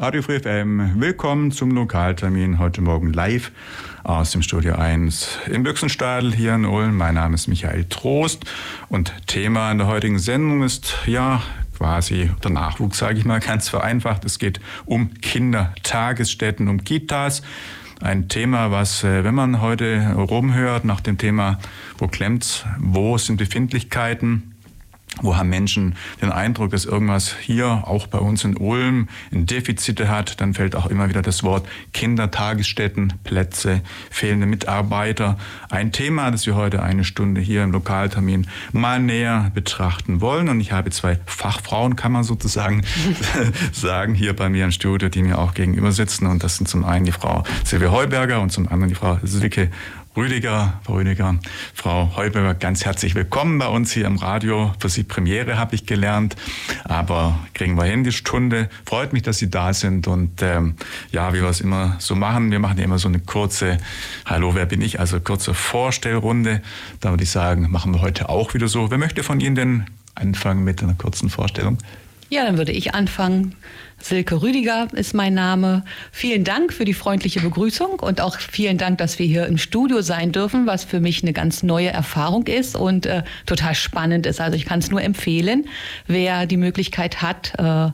Radio Free FM, willkommen zum Lokaltermin heute Morgen live aus dem Studio 1 in Büchsenstadel hier in Ulm. Mein Name ist Michael Trost und Thema in der heutigen Sendung ist ja quasi der Nachwuchs, sage ich mal ganz vereinfacht. Es geht um Kindertagesstätten, um Kitas. Ein Thema, was, äh, wenn man heute rumhört nach dem Thema, wo klemmt's, wo sind Befindlichkeiten, wo haben Menschen den Eindruck, dass irgendwas hier, auch bei uns in Ulm, ein Defizite hat, dann fällt auch immer wieder das Wort Kindertagesstätten, Plätze, fehlende Mitarbeiter. Ein Thema, das wir heute eine Stunde hier im Lokaltermin mal näher betrachten wollen. Und ich habe zwei Fachfrauen, kann man sozusagen sagen, hier bei mir im Studio, die mir auch gegenüber sitzen. Und das sind zum einen die Frau Silvia Heuberger und zum anderen die Frau Silke Rüdiger, Frau Rüdiger, Frau Heuberger, ganz herzlich willkommen bei uns hier im Radio. Für Sie Premiere habe ich gelernt, aber kriegen wir hin die Stunde. Freut mich, dass Sie da sind und ähm, ja, wie wir es immer so machen, wir machen ja immer so eine kurze, hallo, wer bin ich, also kurze Vorstellrunde. Da würde ich sagen, machen wir heute auch wieder so. Wer möchte von Ihnen denn anfangen mit einer kurzen Vorstellung? Ja, dann würde ich anfangen. Silke Rüdiger ist mein Name. Vielen Dank für die freundliche Begrüßung und auch vielen Dank, dass wir hier im Studio sein dürfen, was für mich eine ganz neue Erfahrung ist und äh, total spannend ist. Also ich kann es nur empfehlen, wer die Möglichkeit hat, äh,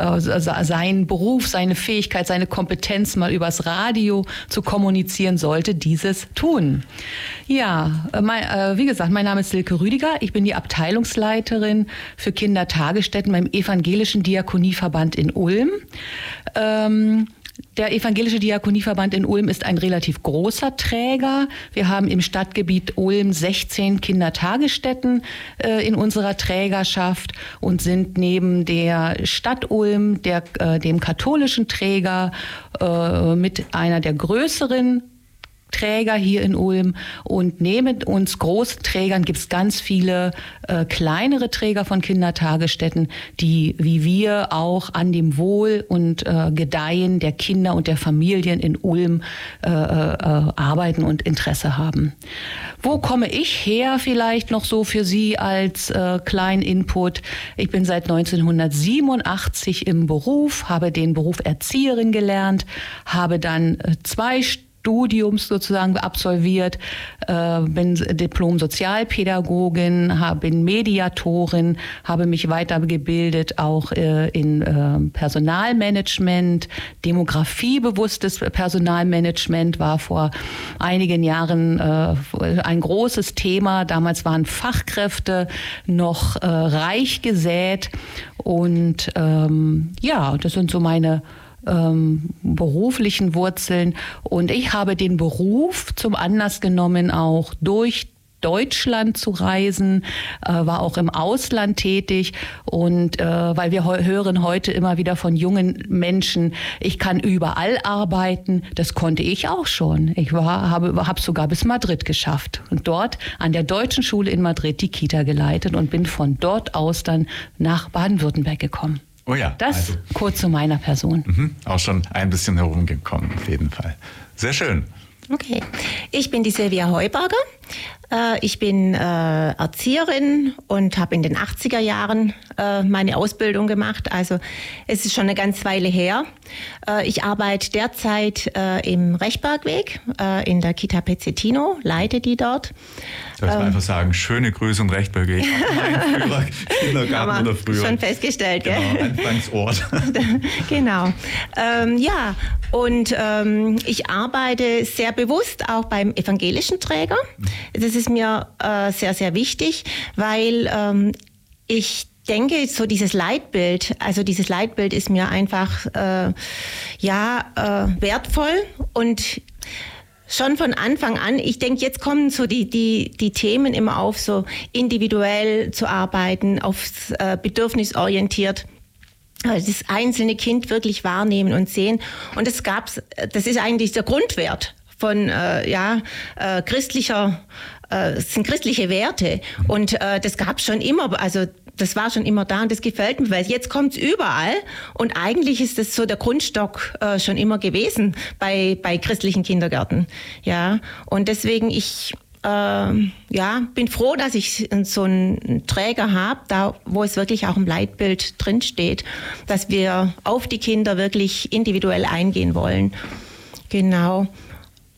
äh, seinen Beruf, seine Fähigkeit, seine Kompetenz mal übers Radio zu kommunizieren sollte, dieses tun. Ja, äh, mein, äh, wie gesagt, mein Name ist Silke Rüdiger. Ich bin die Abteilungsleiterin für Kindertagesstätten beim Evangelischen Diakonieverband in Ulm. Ulm. Ähm, der Evangelische Diakonieverband in Ulm ist ein relativ großer Träger. Wir haben im Stadtgebiet Ulm 16 Kindertagesstätten äh, in unserer Trägerschaft und sind neben der Stadt Ulm, der, äh, dem katholischen Träger, äh, mit einer der größeren Träger hier in Ulm und neben uns großen Trägern gibt es ganz viele äh, kleinere Träger von Kindertagesstätten, die wie wir auch an dem Wohl und äh, Gedeihen der Kinder und der Familien in Ulm äh, äh arbeiten und Interesse haben. Wo komme ich her vielleicht noch so für Sie als äh, kleinen Input? Ich bin seit 1987 im Beruf, habe den Beruf Erzieherin gelernt, habe dann äh, zwei Studiums sozusagen absolviert, äh, bin Diplom-Sozialpädagogin, bin Mediatorin, habe mich weitergebildet auch äh, in äh, Personalmanagement, demografiebewusstes Personalmanagement war vor einigen Jahren äh, ein großes Thema. Damals waren Fachkräfte noch reich gesät und ähm, ja, das sind so meine ähm, beruflichen Wurzeln. Und ich habe den Beruf zum Anlass genommen, auch durch Deutschland zu reisen, äh, war auch im Ausland tätig und äh, weil wir hören heute immer wieder von jungen Menschen, ich kann überall arbeiten, das konnte ich auch schon. Ich war, habe, habe sogar bis Madrid geschafft und dort an der deutschen Schule in Madrid die Kita geleitet und bin von dort aus dann nach Baden-Württemberg gekommen. Oh ja. Das also, kurz zu meiner Person. Mhm, auch schon ein bisschen herumgekommen, auf jeden Fall. Sehr schön. Okay. Ich bin die Silvia Heuberger. Äh, ich bin äh, Erzieherin und habe in den 80er Jahren äh, meine Ausbildung gemacht. Also es ist schon eine ganze Weile her. Ich arbeite derzeit im Rechbergweg in der Kita Pezzettino, leite die dort. Soll ich ähm, einfach sagen, schöne Grüße und Rechbergweg. Früher Kindergarten oder früher. Schon festgestellt, genau, gell? Anfangsort. genau. Ähm, ja, und ähm, ich arbeite sehr bewusst auch beim evangelischen Träger. Das ist mir äh, sehr, sehr wichtig, weil ähm, ich denke, so dieses Leitbild, also dieses Leitbild ist mir einfach äh, ja äh, wertvoll und schon von Anfang an, ich denke, jetzt kommen so die, die, die Themen immer auf, so individuell zu arbeiten, aufs äh, Bedürfnis orientiert äh, das einzelne Kind wirklich wahrnehmen und sehen. Und das gab's, das ist eigentlich der Grundwert von äh, ja, äh, christlicher äh, sind christliche Werte und äh, das gab es schon immer, also das war schon immer da und das gefällt mir, weil jetzt kommt es überall und eigentlich ist das so der Grundstock äh, schon immer gewesen bei, bei christlichen Kindergärten. Ja, und deswegen ich äh, ja, bin froh, dass ich so einen Träger habe, da wo es wirklich auch im Leitbild drinsteht, dass wir auf die Kinder wirklich individuell eingehen wollen. Genau.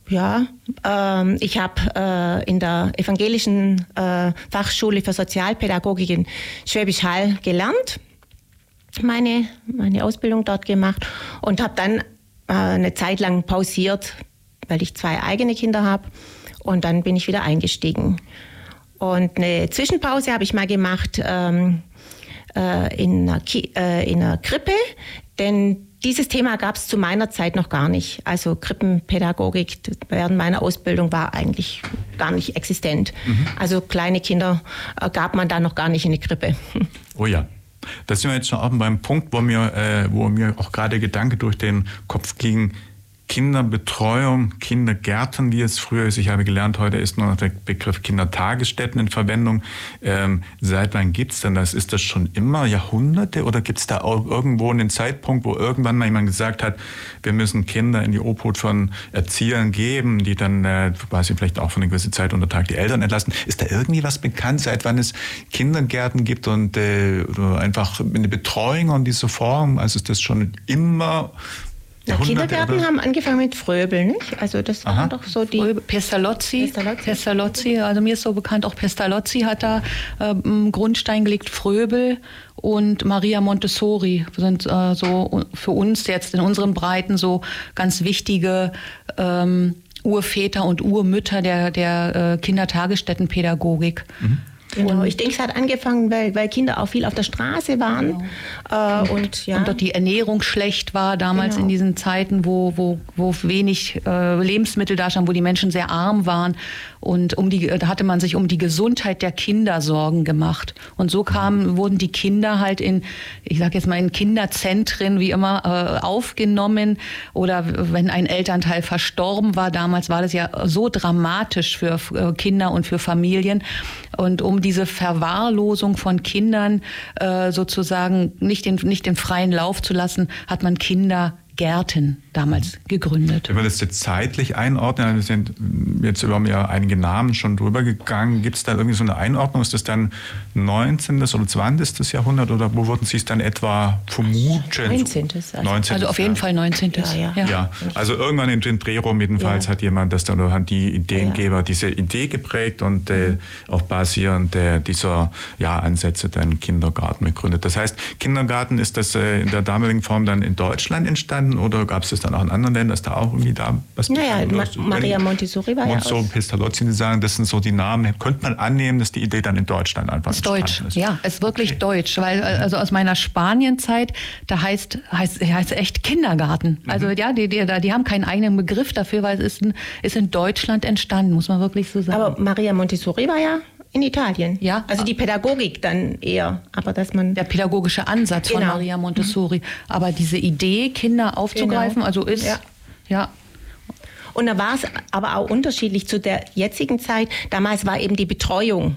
Ja, ähm, ich habe äh, in der evangelischen äh, Fachschule für Sozialpädagogik in Schwäbisch Hall gelernt, meine, meine Ausbildung dort gemacht und habe dann äh, eine Zeit lang pausiert, weil ich zwei eigene Kinder habe und dann bin ich wieder eingestiegen. Und eine Zwischenpause habe ich mal gemacht ähm, äh, in, einer äh, in einer Krippe, denn dieses Thema gab es zu meiner Zeit noch gar nicht. Also Krippenpädagogik während meiner Ausbildung war eigentlich gar nicht existent. Mhm. Also kleine Kinder äh, gab man da noch gar nicht in die Krippe. Oh ja. Da sind wir jetzt schon auch beim Punkt, wo mir, äh, wo mir auch gerade Gedanke durch den Kopf ging, Kinderbetreuung, Kindergärten, wie es früher ist. Ich habe gelernt, heute ist nur noch der Begriff Kindertagesstätten in Verwendung. Ähm, seit wann gibt es denn das? Ist das schon immer Jahrhunderte oder gibt es da auch irgendwo einen Zeitpunkt, wo irgendwann mal jemand gesagt hat, wir müssen Kinder in die Obhut von Erziehern geben, die dann äh, quasi vielleicht auch für eine gewisse Zeit unter Tag die Eltern entlassen? Ist da irgendwie was bekannt, seit wann es Kindergärten gibt und äh, einfach eine Betreuung in dieser Form? Also ist das schon immer ja, Kindergärten haben angefangen mit Fröbel, nicht? Also das Aha. waren doch so die... Fröbel, Pestalozzi, Pestalozzi. Pestalozzi, also mir ist so bekannt, auch Pestalozzi hat da äh, Grundstein gelegt, Fröbel und Maria Montessori sind äh, so für uns jetzt in unseren Breiten so ganz wichtige ähm, Urväter und Urmütter der, der äh, Kindertagesstättenpädagogik. Mhm. Genau, ich denke, es hat angefangen, weil, weil Kinder auch viel auf der Straße waren. Genau. Äh, und, ja. und dort die Ernährung schlecht war, damals genau. in diesen Zeiten, wo, wo, wo wenig äh, Lebensmittel da standen, wo die Menschen sehr arm waren. Und um die, da hatte man sich um die Gesundheit der Kinder Sorgen gemacht. Und so kamen, wurden die Kinder halt in, ich sage jetzt mal, in Kinderzentren wie immer äh, aufgenommen. Oder wenn ein Elternteil verstorben war, damals war das ja so dramatisch für äh, Kinder und für Familien. Und um diese Verwahrlosung von Kindern äh, sozusagen nicht den, nicht den freien Lauf zu lassen, hat man Kinder Gärten damals gegründet. Wenn wir das jetzt zeitlich einordnen, wir sind jetzt über mir einige Namen schon drüber gegangen, gibt es da irgendwie so eine Einordnung? Ist das dann 19. oder 20. Jahrhundert oder wo würden Sie es dann etwa vermuten? 19. Also, 19. also auf jeden Fall 19. Ja, ja. ja. ja. also irgendwann in den Drehraum jedenfalls hat jemand das dann oder hat die Ideengeber diese Idee geprägt und äh, auch basierend äh, dieser ja, Ansätze dann Kindergarten gegründet. Das heißt, Kindergarten ist das äh, in der damaligen Form dann in Deutschland entstanden oder gab es das dann auch in anderen Ländern, dass da auch irgendwie da was Naja, Ma Maria Montessori war Montessori, ja. Montessori, Pestalozzi, die sagen, das sind so die Namen. Könnte man annehmen, dass die Idee dann in Deutschland einfach ist deutsch. ist? Ja, ist wirklich okay. deutsch, weil also aus meiner Spanienzeit, da heißt heißt heißt echt Kindergarten. Mhm. Also ja, die, die, die haben keinen eigenen Begriff dafür, weil es ist in, ist in Deutschland entstanden, muss man wirklich so sagen. Aber Maria Montessori war ja in Italien. Ja. Also die Pädagogik dann eher, aber dass man. Der pädagogische Ansatz genau. von Maria Montessori. Mhm. Aber diese Idee, Kinder aufzugreifen, genau. also ist, ja. ja. Und da war es aber auch unterschiedlich zu der jetzigen Zeit. Damals war eben die Betreuung.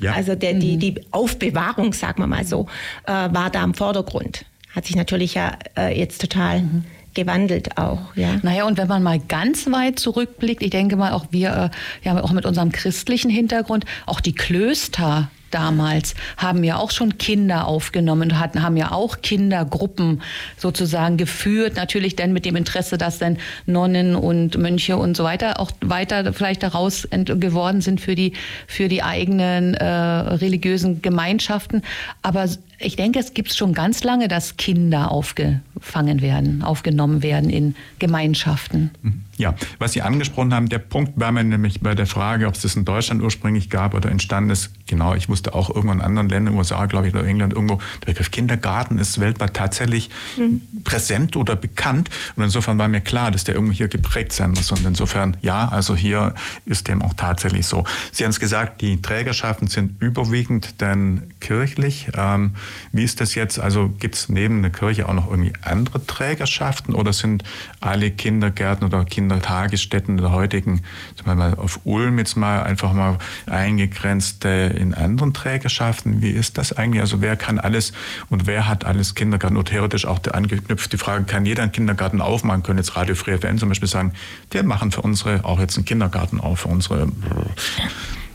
Ja. Also der, die, mhm. die Aufbewahrung, sagen wir mal so, äh, war da im Vordergrund. Hat sich natürlich ja äh, jetzt total mhm gewandelt auch. Ja. Naja, und wenn man mal ganz weit zurückblickt, ich denke mal auch wir, äh, ja auch mit unserem christlichen Hintergrund, auch die Klöster damals haben ja auch schon Kinder aufgenommen hatten, haben ja auch Kindergruppen sozusagen geführt. Natürlich dann mit dem Interesse, dass dann Nonnen und Mönche und so weiter auch weiter vielleicht daraus geworden sind für die, für die eigenen äh, religiösen Gemeinschaften. Aber ich denke, es gibt schon ganz lange, dass Kinder aufgefangen werden, aufgenommen werden in Gemeinschaften. Mhm. Ja, was Sie angesprochen haben, der Punkt war mir nämlich bei der Frage, ob es das in Deutschland ursprünglich gab oder entstanden ist. Genau, ich wusste auch irgendwo in anderen Ländern, USA, glaube ich, oder England, irgendwo, der Begriff Kindergarten ist weltweit tatsächlich mhm. präsent oder bekannt. Und insofern war mir klar, dass der irgendwo hier geprägt sein muss. Und insofern, ja, also hier ist dem auch tatsächlich so. Sie haben es gesagt, die Trägerschaften sind überwiegend dann kirchlich. Ähm, wie ist das jetzt? Also gibt es neben der Kirche auch noch irgendwie andere Trägerschaften oder sind alle Kindergärten oder Kindertagesstätten der heutigen, zum Beispiel auf Ulm jetzt mal einfach mal eingegrenzt in anderen Trägerschaften? Wie ist das eigentlich? Also wer kann alles und wer hat alles Kindergarten? Und theoretisch auch angeknüpft die Frage, kann jeder einen Kindergarten aufmachen? Können jetzt Radio Free FM zum Beispiel sagen, wir machen für unsere auch jetzt einen Kindergarten auf, für unsere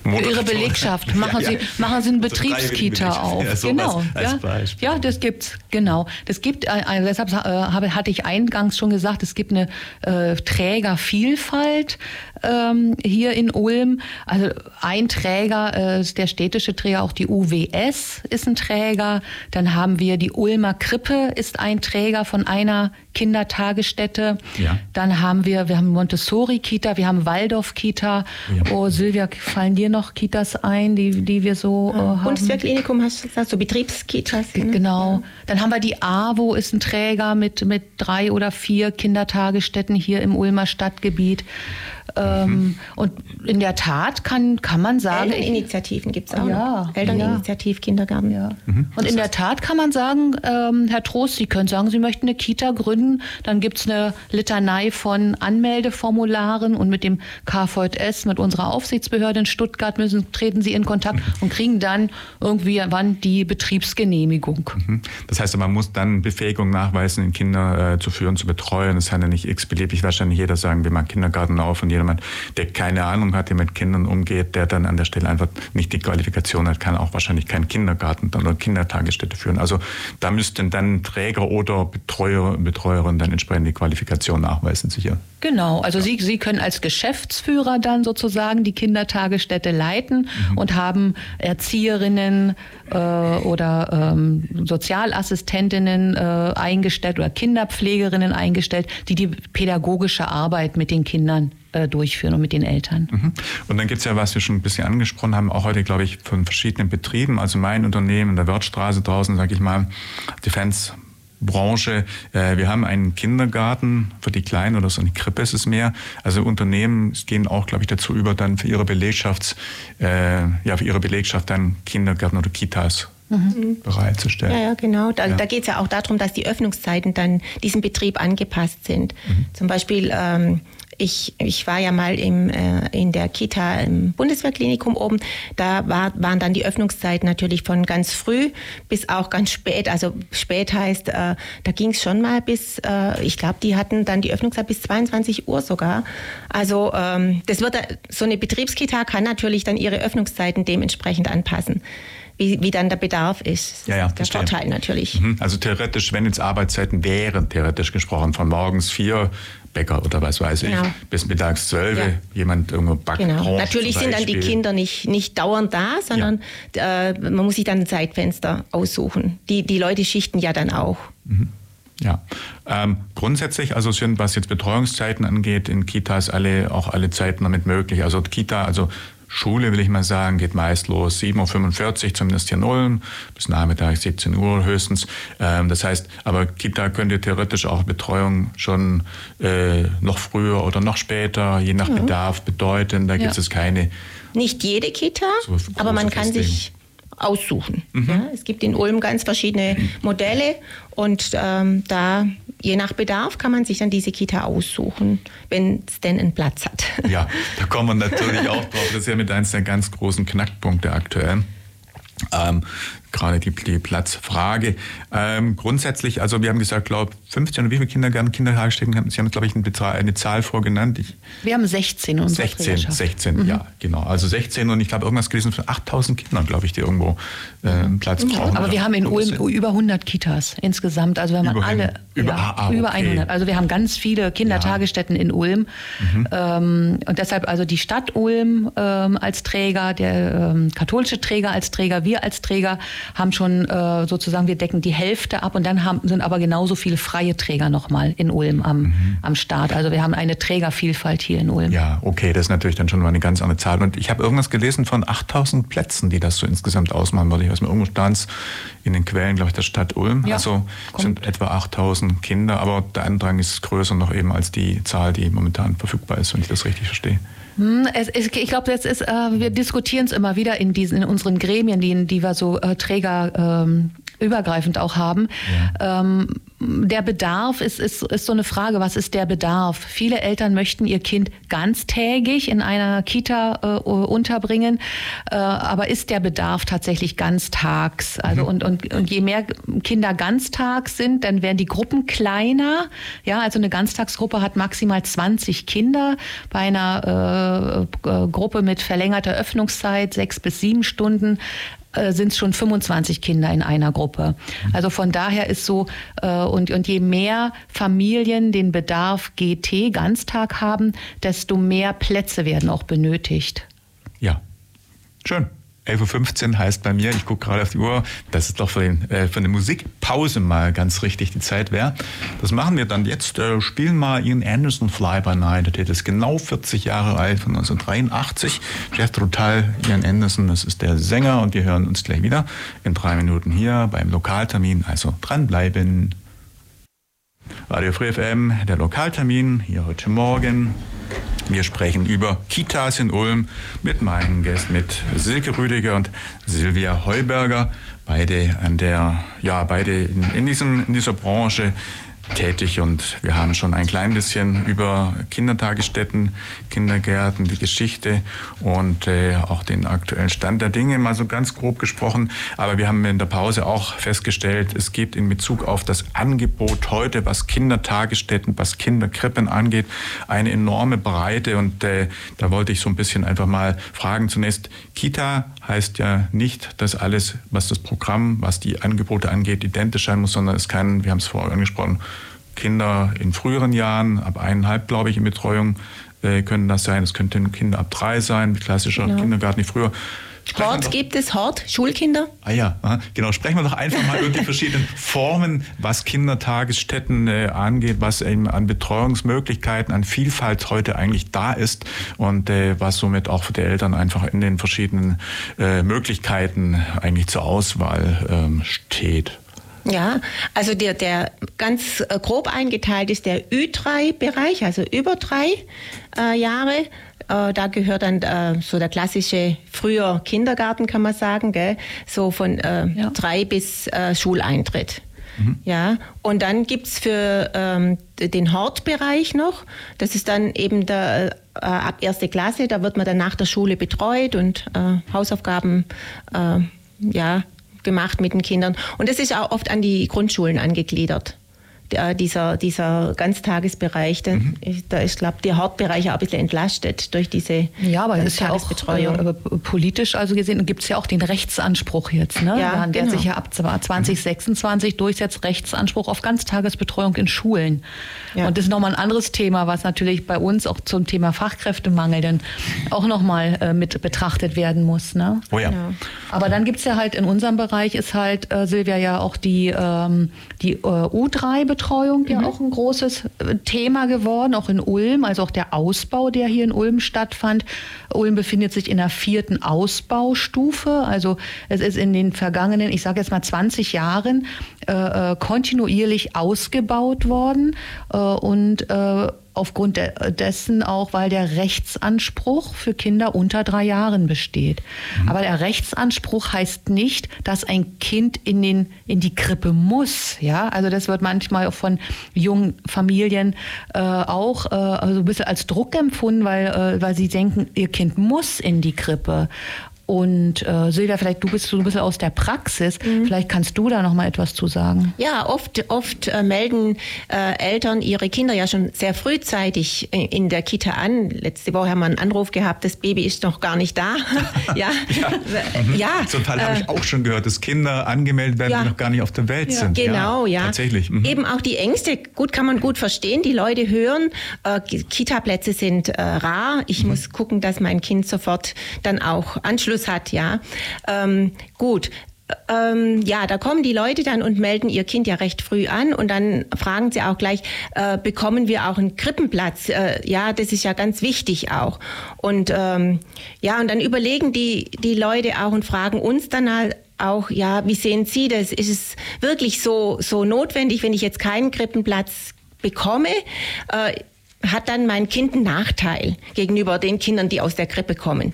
für Ihre Belegschaft. Machen ja, ja. Sie, machen Sie eine Betriebskita auf. Ja, genau. Als, als ja. ja, das gibt's. Genau. Das gibt, äh deshalb äh, hatte ich eingangs schon gesagt, es gibt eine äh, Trägervielfalt ähm, hier in Ulm. Also ein Träger äh, ist der städtische Träger, auch die UWS ist ein Träger. Dann haben wir die Ulmer Krippe ist ein Träger von einer Kindertagesstätte. Ja. Dann haben wir, wir haben Montessori-Kita, wir haben Waldorf-Kita. Ja. Oh, Silvia, fallen dir noch Kitas ein, die, die wir so äh, haben? Bundeswehrklinikum hast du gesagt, so Betriebskitas. Ne? Genau. Dann haben wir die AWO, ist ein Träger mit, mit drei oder vier Kindertagesstätten hier im Ulmer Stadtgebiet. Ähm, mhm. Und in der Tat kann, kann man sagen. Elterninitiativen gibt es auch. Ja, Elterninitiativ, ja. Kindergarten. Ja. Mhm. Und in der Tat kann man sagen, ähm, Herr Trost, Sie können sagen, Sie möchten eine Kita gründen. Dann gibt es eine Litanei von Anmeldeformularen und mit dem KVS, mit unserer Aufsichtsbehörde in Stuttgart, müssen, treten Sie in Kontakt mhm. und kriegen dann irgendwie wann die Betriebsgenehmigung. Mhm. Das heißt, man muss dann Befähigung nachweisen, Kinder äh, zu führen, zu betreuen. Das kann ja nicht x-beliebig wahrscheinlich jeder sagen, wir machen Kindergarten auf und jemand, der keine Ahnung hat, der mit Kindern umgeht, der dann an der Stelle einfach nicht die Qualifikation hat, kann auch wahrscheinlich keinen Kindergarten oder Kindertagesstätte führen. Also da müssten dann Träger oder Betreuer, Betreuerin dann entsprechend die Qualifikation nachweisen, sicher. Genau, also Sie, Sie können als Geschäftsführer dann sozusagen die Kindertagesstätte leiten mhm. und haben Erzieherinnen äh, oder ähm, Sozialassistentinnen äh, eingestellt oder Kinderpflegerinnen eingestellt, die die pädagogische Arbeit mit den Kindern äh, durchführen und mit den Eltern. Mhm. Und dann gibt es ja, was wir schon ein bisschen angesprochen haben, auch heute, glaube ich, von verschiedenen Betrieben. Also mein Unternehmen in der Wirtstraße draußen, sage ich mal, Defense Branche. Äh, wir haben einen Kindergarten für die Kleinen oder so eine Krippe ist es mehr. Also Unternehmen gehen auch, glaube ich, dazu über, dann für ihre Belegschafts, äh, ja, für ihre Belegschaft dann Kindergärten oder Kitas mhm. bereitzustellen. Ja, ja genau. Da, ja. da geht es ja auch darum, dass die Öffnungszeiten dann diesem Betrieb angepasst sind. Mhm. Zum Beispiel ähm, ich, ich war ja mal im, äh, in der Kita im Bundeswehrklinikum oben. Da war, waren dann die Öffnungszeiten natürlich von ganz früh bis auch ganz spät. Also spät heißt, äh, da ging es schon mal bis, äh, ich glaube, die hatten dann die Öffnungszeit bis 22 Uhr sogar. Also ähm, das wird so eine Betriebskita kann natürlich dann ihre Öffnungszeiten dementsprechend anpassen wie, wie dann der Bedarf ist. Ja, ja, der verstehe. Vorteil natürlich. Mhm. Also theoretisch, wenn jetzt Arbeitszeiten wären, theoretisch gesprochen, von morgens vier Bäcker oder was weiß ich, genau. bis mittags zwölf, ja. jemand irgendwo backt. Genau. Natürlich sind dann die Kinder nicht, nicht dauernd da, sondern ja. äh, man muss sich dann ein Zeitfenster aussuchen. Die, die Leute schichten ja dann auch. Mhm. Ja, ähm, grundsätzlich, also sind, was jetzt Betreuungszeiten angeht, in Kitas alle, auch alle Zeiten damit möglich. Also Kita, also Schule, will ich mal sagen, geht meist los 7.45 Uhr, zumindest hier in Ulm, bis Nachmittag 17 Uhr höchstens. Ähm, das heißt, aber Kita könnte theoretisch auch Betreuung schon äh, noch früher oder noch später, je nach mhm. Bedarf, bedeuten. Da gibt es keine. Nicht jede Kita, so aber man kann sich aussuchen. Mhm. Ja, es gibt in Ulm ganz verschiedene Modelle und ähm, da je nach Bedarf kann man sich dann diese Kita aussuchen, wenn es denn einen Platz hat. Ja, da kommen wir natürlich auch drauf. Das ist ja mit eines der ganz großen Knackpunkte aktuell. Ähm, gerade die, die Platzfrage. Ähm, grundsätzlich, also wir haben gesagt, glaube 15 oder wie viele Kindergärten, Kindertagesstätten haben Sie haben, glaube ich, eine, Zahl vorgenannt. Ich, wir haben 16 in 16, 16, mhm. ja, genau. Also 16 und ich glaube irgendwas gelesen von 8000 Kindern, glaube ich, die irgendwo äh, einen Platz brauchen. Aber wir haben in Ulm über 100 Kitas insgesamt. Also wenn man über alle, über, ja, ah, okay. über 100. Also wir haben ganz viele Kindertagesstätten ja. in Ulm. Mhm. Ähm, und deshalb also die Stadt Ulm ähm, als Träger, der ähm, katholische Träger als Träger, wir als Träger haben schon äh, sozusagen, wir decken die Hälfte ab und dann haben, sind aber genauso viele freie Träger nochmal in Ulm am, mhm. am Start. Also wir haben eine Trägervielfalt hier in Ulm. Ja, okay, das ist natürlich dann schon mal eine ganz andere Zahl. Und ich habe irgendwas gelesen von 8000 Plätzen, die das so insgesamt ausmachen würde. Ich weiß mal, irgendwo stand in den Quellen, glaube ich, der Stadt Ulm. Ja, also kommt. sind etwa 8000 Kinder, aber der Andrang ist größer noch eben als die Zahl, die momentan verfügbar ist, wenn ich das richtig verstehe. Hm, es, es, ich glaube, jetzt ist, äh, wir diskutieren es immer wieder in diesen, in unseren Gremien, die, die wir so äh, Träger ähm, übergreifend auch haben. Ja. Ähm, der Bedarf ist, ist, ist so eine Frage, was ist der Bedarf? Viele Eltern möchten ihr Kind ganztägig in einer Kita äh, unterbringen, äh, aber ist der Bedarf tatsächlich ganztags? Also mhm. und, und, und je mehr Kinder ganztags sind, dann werden die Gruppen kleiner. Ja, also eine Ganztagsgruppe hat maximal 20 Kinder. Bei einer äh, Gruppe mit verlängerter Öffnungszeit, sechs bis sieben Stunden, äh, sind es schon 25 Kinder in einer Gruppe. Also von daher ist so, äh, und, und je mehr Familien den Bedarf GT Ganztag haben, desto mehr Plätze werden auch benötigt. Ja, schön. 11.15 Uhr heißt bei mir, ich gucke gerade auf die Uhr, dass es doch für, den, äh, für eine Musikpause mal ganz richtig die Zeit wäre. Das machen wir dann jetzt. Äh, spielen mal Ian Anderson Fly by Night. Der ist genau 40 Jahre alt, von 1983. Jeff Total, Ian Anderson, das ist der Sänger und wir hören uns gleich wieder in drei Minuten hier beim Lokaltermin. Also dranbleiben. Radio Free FM, der Lokaltermin, hier heute Morgen. Wir sprechen über Kitas in Ulm mit meinen Gästen, mit Silke Rüdiger und Silvia Heuberger. Beide an der, ja, beide in, in, diesem, in dieser Branche tätig und wir haben schon ein klein bisschen über Kindertagesstätten, Kindergärten, die Geschichte und äh, auch den aktuellen Stand der Dinge mal so ganz grob gesprochen. Aber wir haben in der Pause auch festgestellt, es gibt in Bezug auf das Angebot heute, was Kindertagesstätten, was Kinderkrippen angeht, eine enorme Breite und äh, da wollte ich so ein bisschen einfach mal fragen. Zunächst, Kita heißt ja nicht, dass alles, was das Programm, was die Angebote angeht, identisch sein muss, sondern es kann, wir haben es vorher angesprochen, Kinder in früheren Jahren, ab eineinhalb, glaube ich, in Betreuung äh, können das sein. Es könnten Kinder ab drei sein, klassischer genau. Kindergarten wie früher. Hort gibt es, Hort, Schulkinder? Ah ja, genau. Sprechen wir doch einfach mal über die verschiedenen Formen, was Kindertagesstätten äh, angeht, was eben an Betreuungsmöglichkeiten, an Vielfalt heute eigentlich da ist und äh, was somit auch für die Eltern einfach in den verschiedenen äh, Möglichkeiten eigentlich zur Auswahl ähm, steht. Ja, also der, der ganz äh, grob eingeteilt ist der Ü3-Bereich, also über drei äh, Jahre. Äh, da gehört dann äh, so der klassische früher Kindergarten, kann man sagen, gell? so von äh, ja. drei bis äh, Schuleintritt. Mhm. Ja, und dann gibt es für ähm, den Hortbereich noch, das ist dann eben der, äh, ab erste Klasse, da wird man dann nach der Schule betreut und äh, Hausaufgaben äh, ja, gemacht mit den Kindern. Und das ist auch oft an die Grundschulen angegliedert dieser, dieser Ganztagesbereich, da, mhm. da ist, glaube der Hauptbereich auch ein bisschen entlastet durch diese Ja, aber es ist ja auch äh, politisch also gesehen, gibt es ja auch den Rechtsanspruch jetzt, ne? Ja, der genau. sich ja ab 2026 durchsetzt, Rechtsanspruch auf Ganztagesbetreuung in Schulen. Ja. Und das ist nochmal ein anderes Thema, was natürlich bei uns auch zum Thema Fachkräftemangel dann auch nochmal äh, mit betrachtet werden muss. Ne? Oh ja. ja. Aber dann gibt es ja halt in unserem Bereich ist halt, äh, Silvia, ja auch die, ähm, die äh, U3-Betreuung ja mhm. auch ein großes äh, Thema geworden, auch in Ulm, also auch der Ausbau, der hier in Ulm stattfand. Ulm befindet sich in der vierten Ausbaustufe. Also es ist in den vergangenen, ich sage jetzt mal 20 Jahren, äh, äh, kontinuierlich ausgebaut worden äh, und äh, aufgrund dessen auch, weil der Rechtsanspruch für Kinder unter drei Jahren besteht. Mhm. Aber der Rechtsanspruch heißt nicht, dass ein Kind in, den, in die Krippe muss. Ja, also das wird manchmal von jungen Familien äh, auch äh, also ein bisschen als Druck empfunden, weil, äh, weil sie denken, ihr Kind muss in die Krippe. Und äh, Silvia, vielleicht du bist so ein bisschen aus der Praxis, mhm. vielleicht kannst du da noch mal etwas zu sagen. Ja, oft, oft äh, melden äh, Eltern ihre Kinder ja schon sehr frühzeitig in der Kita an. Letzte Woche haben wir einen Anruf gehabt, das Baby ist noch gar nicht da. ja. ja. Mhm. ja. Zum Teil habe ich äh, auch schon gehört, dass Kinder angemeldet werden, ja. die noch gar nicht auf der Welt ja. sind. Genau, ja. Tatsächlich. Mhm. Eben auch die Ängste, gut kann man gut verstehen. Die Leute hören, äh, Kita-Plätze sind äh, rar. Ich mhm. muss gucken, dass mein Kind sofort dann auch Anschluss Anschluss hat, ja. Ähm, gut, ähm, ja, da kommen die Leute dann und melden ihr Kind ja recht früh an und dann fragen sie auch gleich, äh, bekommen wir auch einen Krippenplatz? Äh, ja, das ist ja ganz wichtig auch. Und ähm, ja, und dann überlegen die, die Leute auch und fragen uns dann halt auch, ja, wie sehen Sie das? Ist es wirklich so, so notwendig, wenn ich jetzt keinen Krippenplatz bekomme? Äh, hat dann mein Kind einen Nachteil gegenüber den Kindern, die aus der Krippe kommen.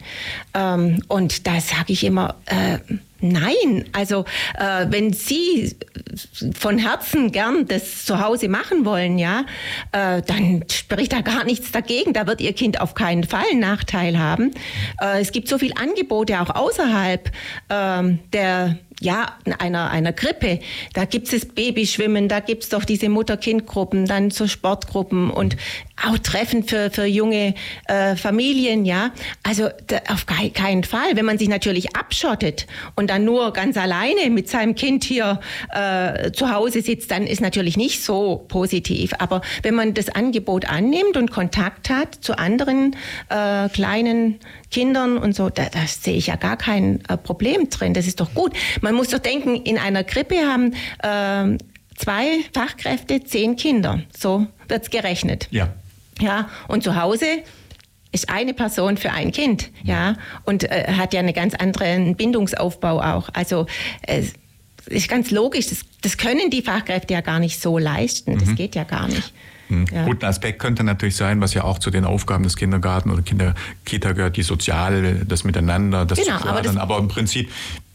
Ähm, und da sage ich immer, äh, Nein, also äh, wenn Sie von Herzen gern das zu Hause machen wollen, ja, äh, dann spricht da gar nichts dagegen. Da wird Ihr Kind auf keinen Fall einen Nachteil haben. Äh, es gibt so viele Angebote auch außerhalb ähm, der ja, einer, einer Grippe, da gibt es Babyschwimmen, da gibt es doch diese Mutter-Kind-Gruppen, dann so Sportgruppen und auch Treffen für, für junge äh, Familien, ja. Also da, auf keinen Fall. Wenn man sich natürlich abschottet und dann nur ganz alleine mit seinem Kind hier äh, zu Hause sitzt, dann ist natürlich nicht so positiv. Aber wenn man das Angebot annimmt und Kontakt hat zu anderen äh, kleinen Kindern und so, da, da sehe ich ja gar kein äh, Problem drin. Das ist doch gut. Man muss doch denken, in einer Krippe haben äh, zwei Fachkräfte zehn Kinder. So wird es gerechnet. Ja. Ja, und zu Hause ist eine Person für ein Kind, ja, und äh, hat ja einen ganz anderen Bindungsaufbau auch. Also äh, ist ganz logisch, das, das, können die Fachkräfte ja gar nicht so leisten. Das mhm. geht ja gar nicht. Mhm. Ja. Guter Aspekt könnte natürlich sein, was ja auch zu den Aufgaben des Kindergarten oder Kinderkita gehört, die soziale, das Miteinander, das genau, zu fördern. Aber, aber im Prinzip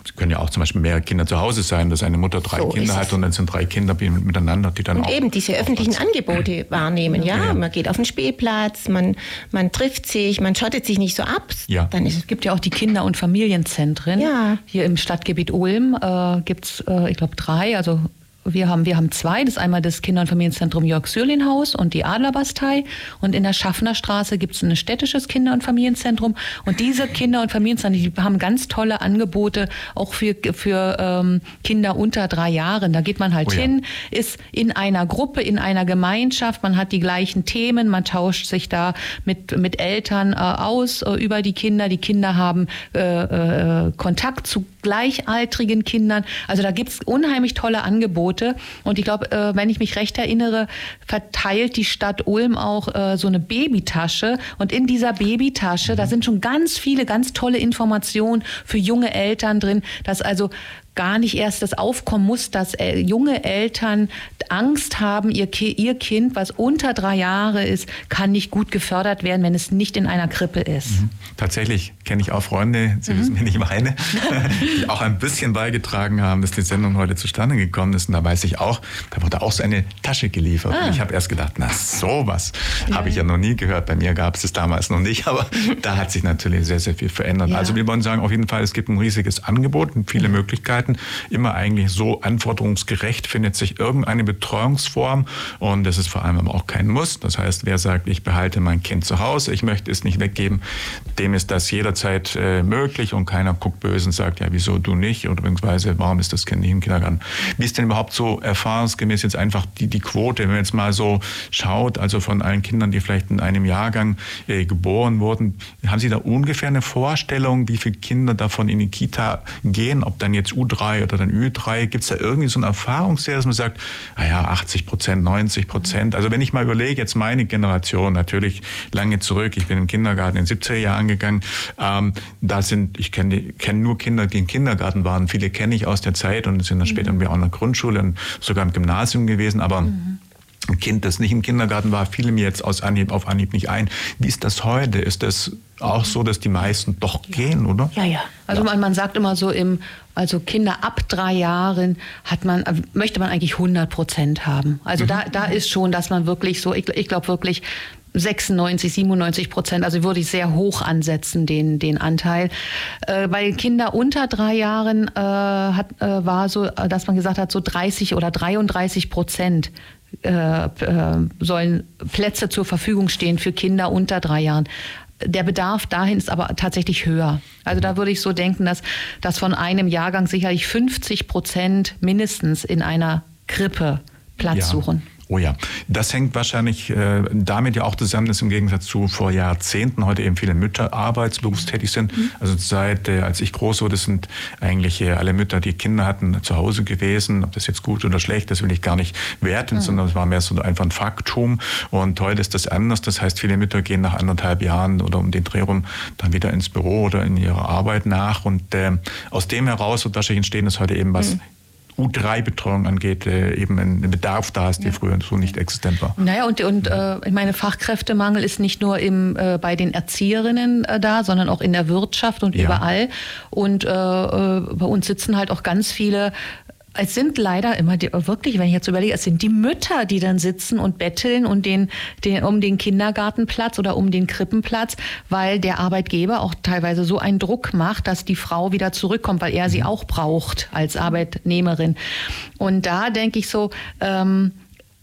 es können ja auch zum Beispiel mehrere Kinder zu Hause sein, dass eine Mutter drei so Kinder hat und dann sind drei Kinder miteinander, die dann und auch. eben diese öffentlichen Angebote wahrnehmen, ja? ja. Man geht auf den Spielplatz, man, man trifft sich, man schottet sich nicht so ab. Ja. Dann ist es gibt ja auch die Kinder- und Familienzentren. Ja. Hier im Stadtgebiet Ulm äh, gibt es, äh, ich glaube, drei, also wir haben, wir haben zwei. Das ist einmal das Kinder- und Familienzentrum Jörg-Sürlin-Haus und die Adlerbastei. Und in der Schaffnerstraße gibt es ein städtisches Kinder- und Familienzentrum. Und diese Kinder- und Familienzentren, die haben ganz tolle Angebote auch für, für ähm, Kinder unter drei Jahren. Da geht man halt oh ja. hin, ist in einer Gruppe, in einer Gemeinschaft. Man hat die gleichen Themen. Man tauscht sich da mit, mit Eltern äh, aus äh, über die Kinder. Die Kinder haben äh, äh Kontakt zu gleichaltrigen Kindern. Also da gibt es unheimlich tolle Angebote. Und ich glaube, äh, wenn ich mich recht erinnere, verteilt die Stadt Ulm auch äh, so eine Babytasche. Und in dieser Babytasche, da sind schon ganz viele ganz tolle Informationen für junge Eltern drin, dass also gar nicht erst das aufkommen muss, dass äh, junge Eltern Angst haben, ihr, ihr Kind, was unter drei Jahre ist, kann nicht gut gefördert werden, wenn es nicht in einer Krippe ist. Mhm. Tatsächlich kenne ich auch Freunde, Sie mhm. wissen, wen ich meine, die auch ein bisschen beigetragen haben, dass die Sendung heute zustande gekommen ist. Und da weiß ich auch, da wurde auch so eine Tasche geliefert. Ah. Und ich habe erst gedacht, na sowas ja. habe ich ja noch nie gehört. Bei mir gab es es damals noch nicht, aber da hat sich natürlich sehr, sehr viel verändert. Ja. Also wir wollen sagen, auf jeden Fall, es gibt ein riesiges Angebot und viele. Möglichkeiten. Möglichkeiten. Immer eigentlich so anforderungsgerecht findet sich irgendeine Betreuungsform und das ist vor allem auch kein Muss. Das heißt, wer sagt, ich behalte mein Kind zu Hause, ich möchte es nicht weggeben, dem ist das jederzeit äh, möglich und keiner guckt böse und sagt, ja, wieso du nicht oder beziehungsweise warum ist das Kind nicht im Kindergarten? Wie ist denn überhaupt so erfahrungsgemäß jetzt einfach die, die Quote, wenn man jetzt mal so schaut, also von allen Kindern, die vielleicht in einem Jahrgang äh, geboren wurden, haben Sie da ungefähr eine Vorstellung, wie viele Kinder davon in die Kita gehen, ob dann jetzt U3 U3 oder dann Ü3? Gibt es da irgendwie so einen Erfahrungswert, dass man sagt, naja, 80 Prozent, 90 Prozent? Also wenn ich mal überlege, jetzt meine Generation, natürlich lange zurück, ich bin im Kindergarten in den 70er Jahren gegangen, ähm, da sind, ich kenne kenn nur Kinder, die im Kindergarten waren. Viele kenne ich aus der Zeit und sind dann später mhm. auch in der Grundschule und sogar im Gymnasium gewesen, aber mhm Kind, das nicht im Kindergarten war, fiel mir jetzt aus Anhieb, auf Anhieb nicht ein. Wie ist das heute? Ist das auch so, dass die meisten doch ja. gehen, oder? Ja, ja. Also ja. Man, man sagt immer so im, also Kinder ab drei Jahren hat man, möchte man eigentlich 100 Prozent haben. Also mhm. da, da ist schon, dass man wirklich so, ich, ich glaube wirklich, 96, 97 Prozent, also würde ich sehr hoch ansetzen, den, den Anteil. Äh, bei Kinder unter drei Jahren äh, hat, äh, war so, dass man gesagt hat, so 30 oder 33 Prozent äh, äh, sollen Plätze zur Verfügung stehen für Kinder unter drei Jahren. Der Bedarf dahin ist aber tatsächlich höher. Also da würde ich so denken, dass, dass von einem Jahrgang sicherlich 50 Prozent mindestens in einer Krippe Platz ja. suchen. Oh ja, das hängt wahrscheinlich äh, damit ja auch zusammen, dass im Gegensatz zu vor Jahrzehnten heute eben viele Mütter arbeitsberufstätig sind. Mhm. Also seit, äh, als ich groß wurde, sind eigentlich äh, alle Mütter, die Kinder hatten, zu Hause gewesen. Ob das jetzt gut oder schlecht, das will ich gar nicht werten, mhm. sondern es war mehr so einfach ein Faktum. Und heute ist das anders. Das heißt, viele Mütter gehen nach anderthalb Jahren oder um den Dreh rum dann wieder ins Büro oder in ihre Arbeit nach. Und äh, aus dem heraus wird wahrscheinlich entstehen, dass heute eben was mhm U3-Betreuung angeht, äh, eben ein Bedarf da ist, der ja. früher so nicht existent war. Naja, und, und äh, ich meine, Fachkräftemangel ist nicht nur im, äh, bei den Erzieherinnen äh, da, sondern auch in der Wirtschaft und ja. überall. Und äh, äh, bei uns sitzen halt auch ganz viele es sind leider immer die, wirklich, wenn ich jetzt überlege, es sind die Mütter, die dann sitzen und betteln und den, den, um den Kindergartenplatz oder um den Krippenplatz, weil der Arbeitgeber auch teilweise so einen Druck macht, dass die Frau wieder zurückkommt, weil er sie mhm. auch braucht als Arbeitnehmerin. Und da denke ich so, ähm,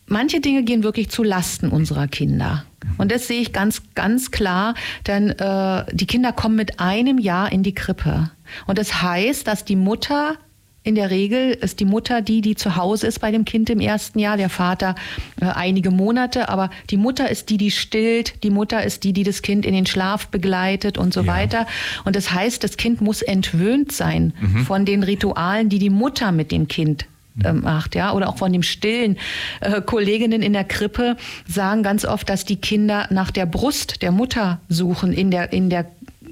manche Dinge gehen wirklich zu Lasten unserer Kinder. Und das sehe ich ganz, ganz klar, denn äh, die Kinder kommen mit einem Jahr in die Krippe. Und das heißt, dass die Mutter in der Regel ist die Mutter die, die zu Hause ist bei dem Kind im ersten Jahr, der Vater äh, einige Monate, aber die Mutter ist die, die stillt, die Mutter ist die, die das Kind in den Schlaf begleitet und so ja. weiter. Und das heißt, das Kind muss entwöhnt sein mhm. von den Ritualen, die die Mutter mit dem Kind äh, macht, ja, oder auch von dem Stillen. Äh, Kolleginnen in der Krippe sagen ganz oft, dass die Kinder nach der Brust der Mutter suchen in der, in der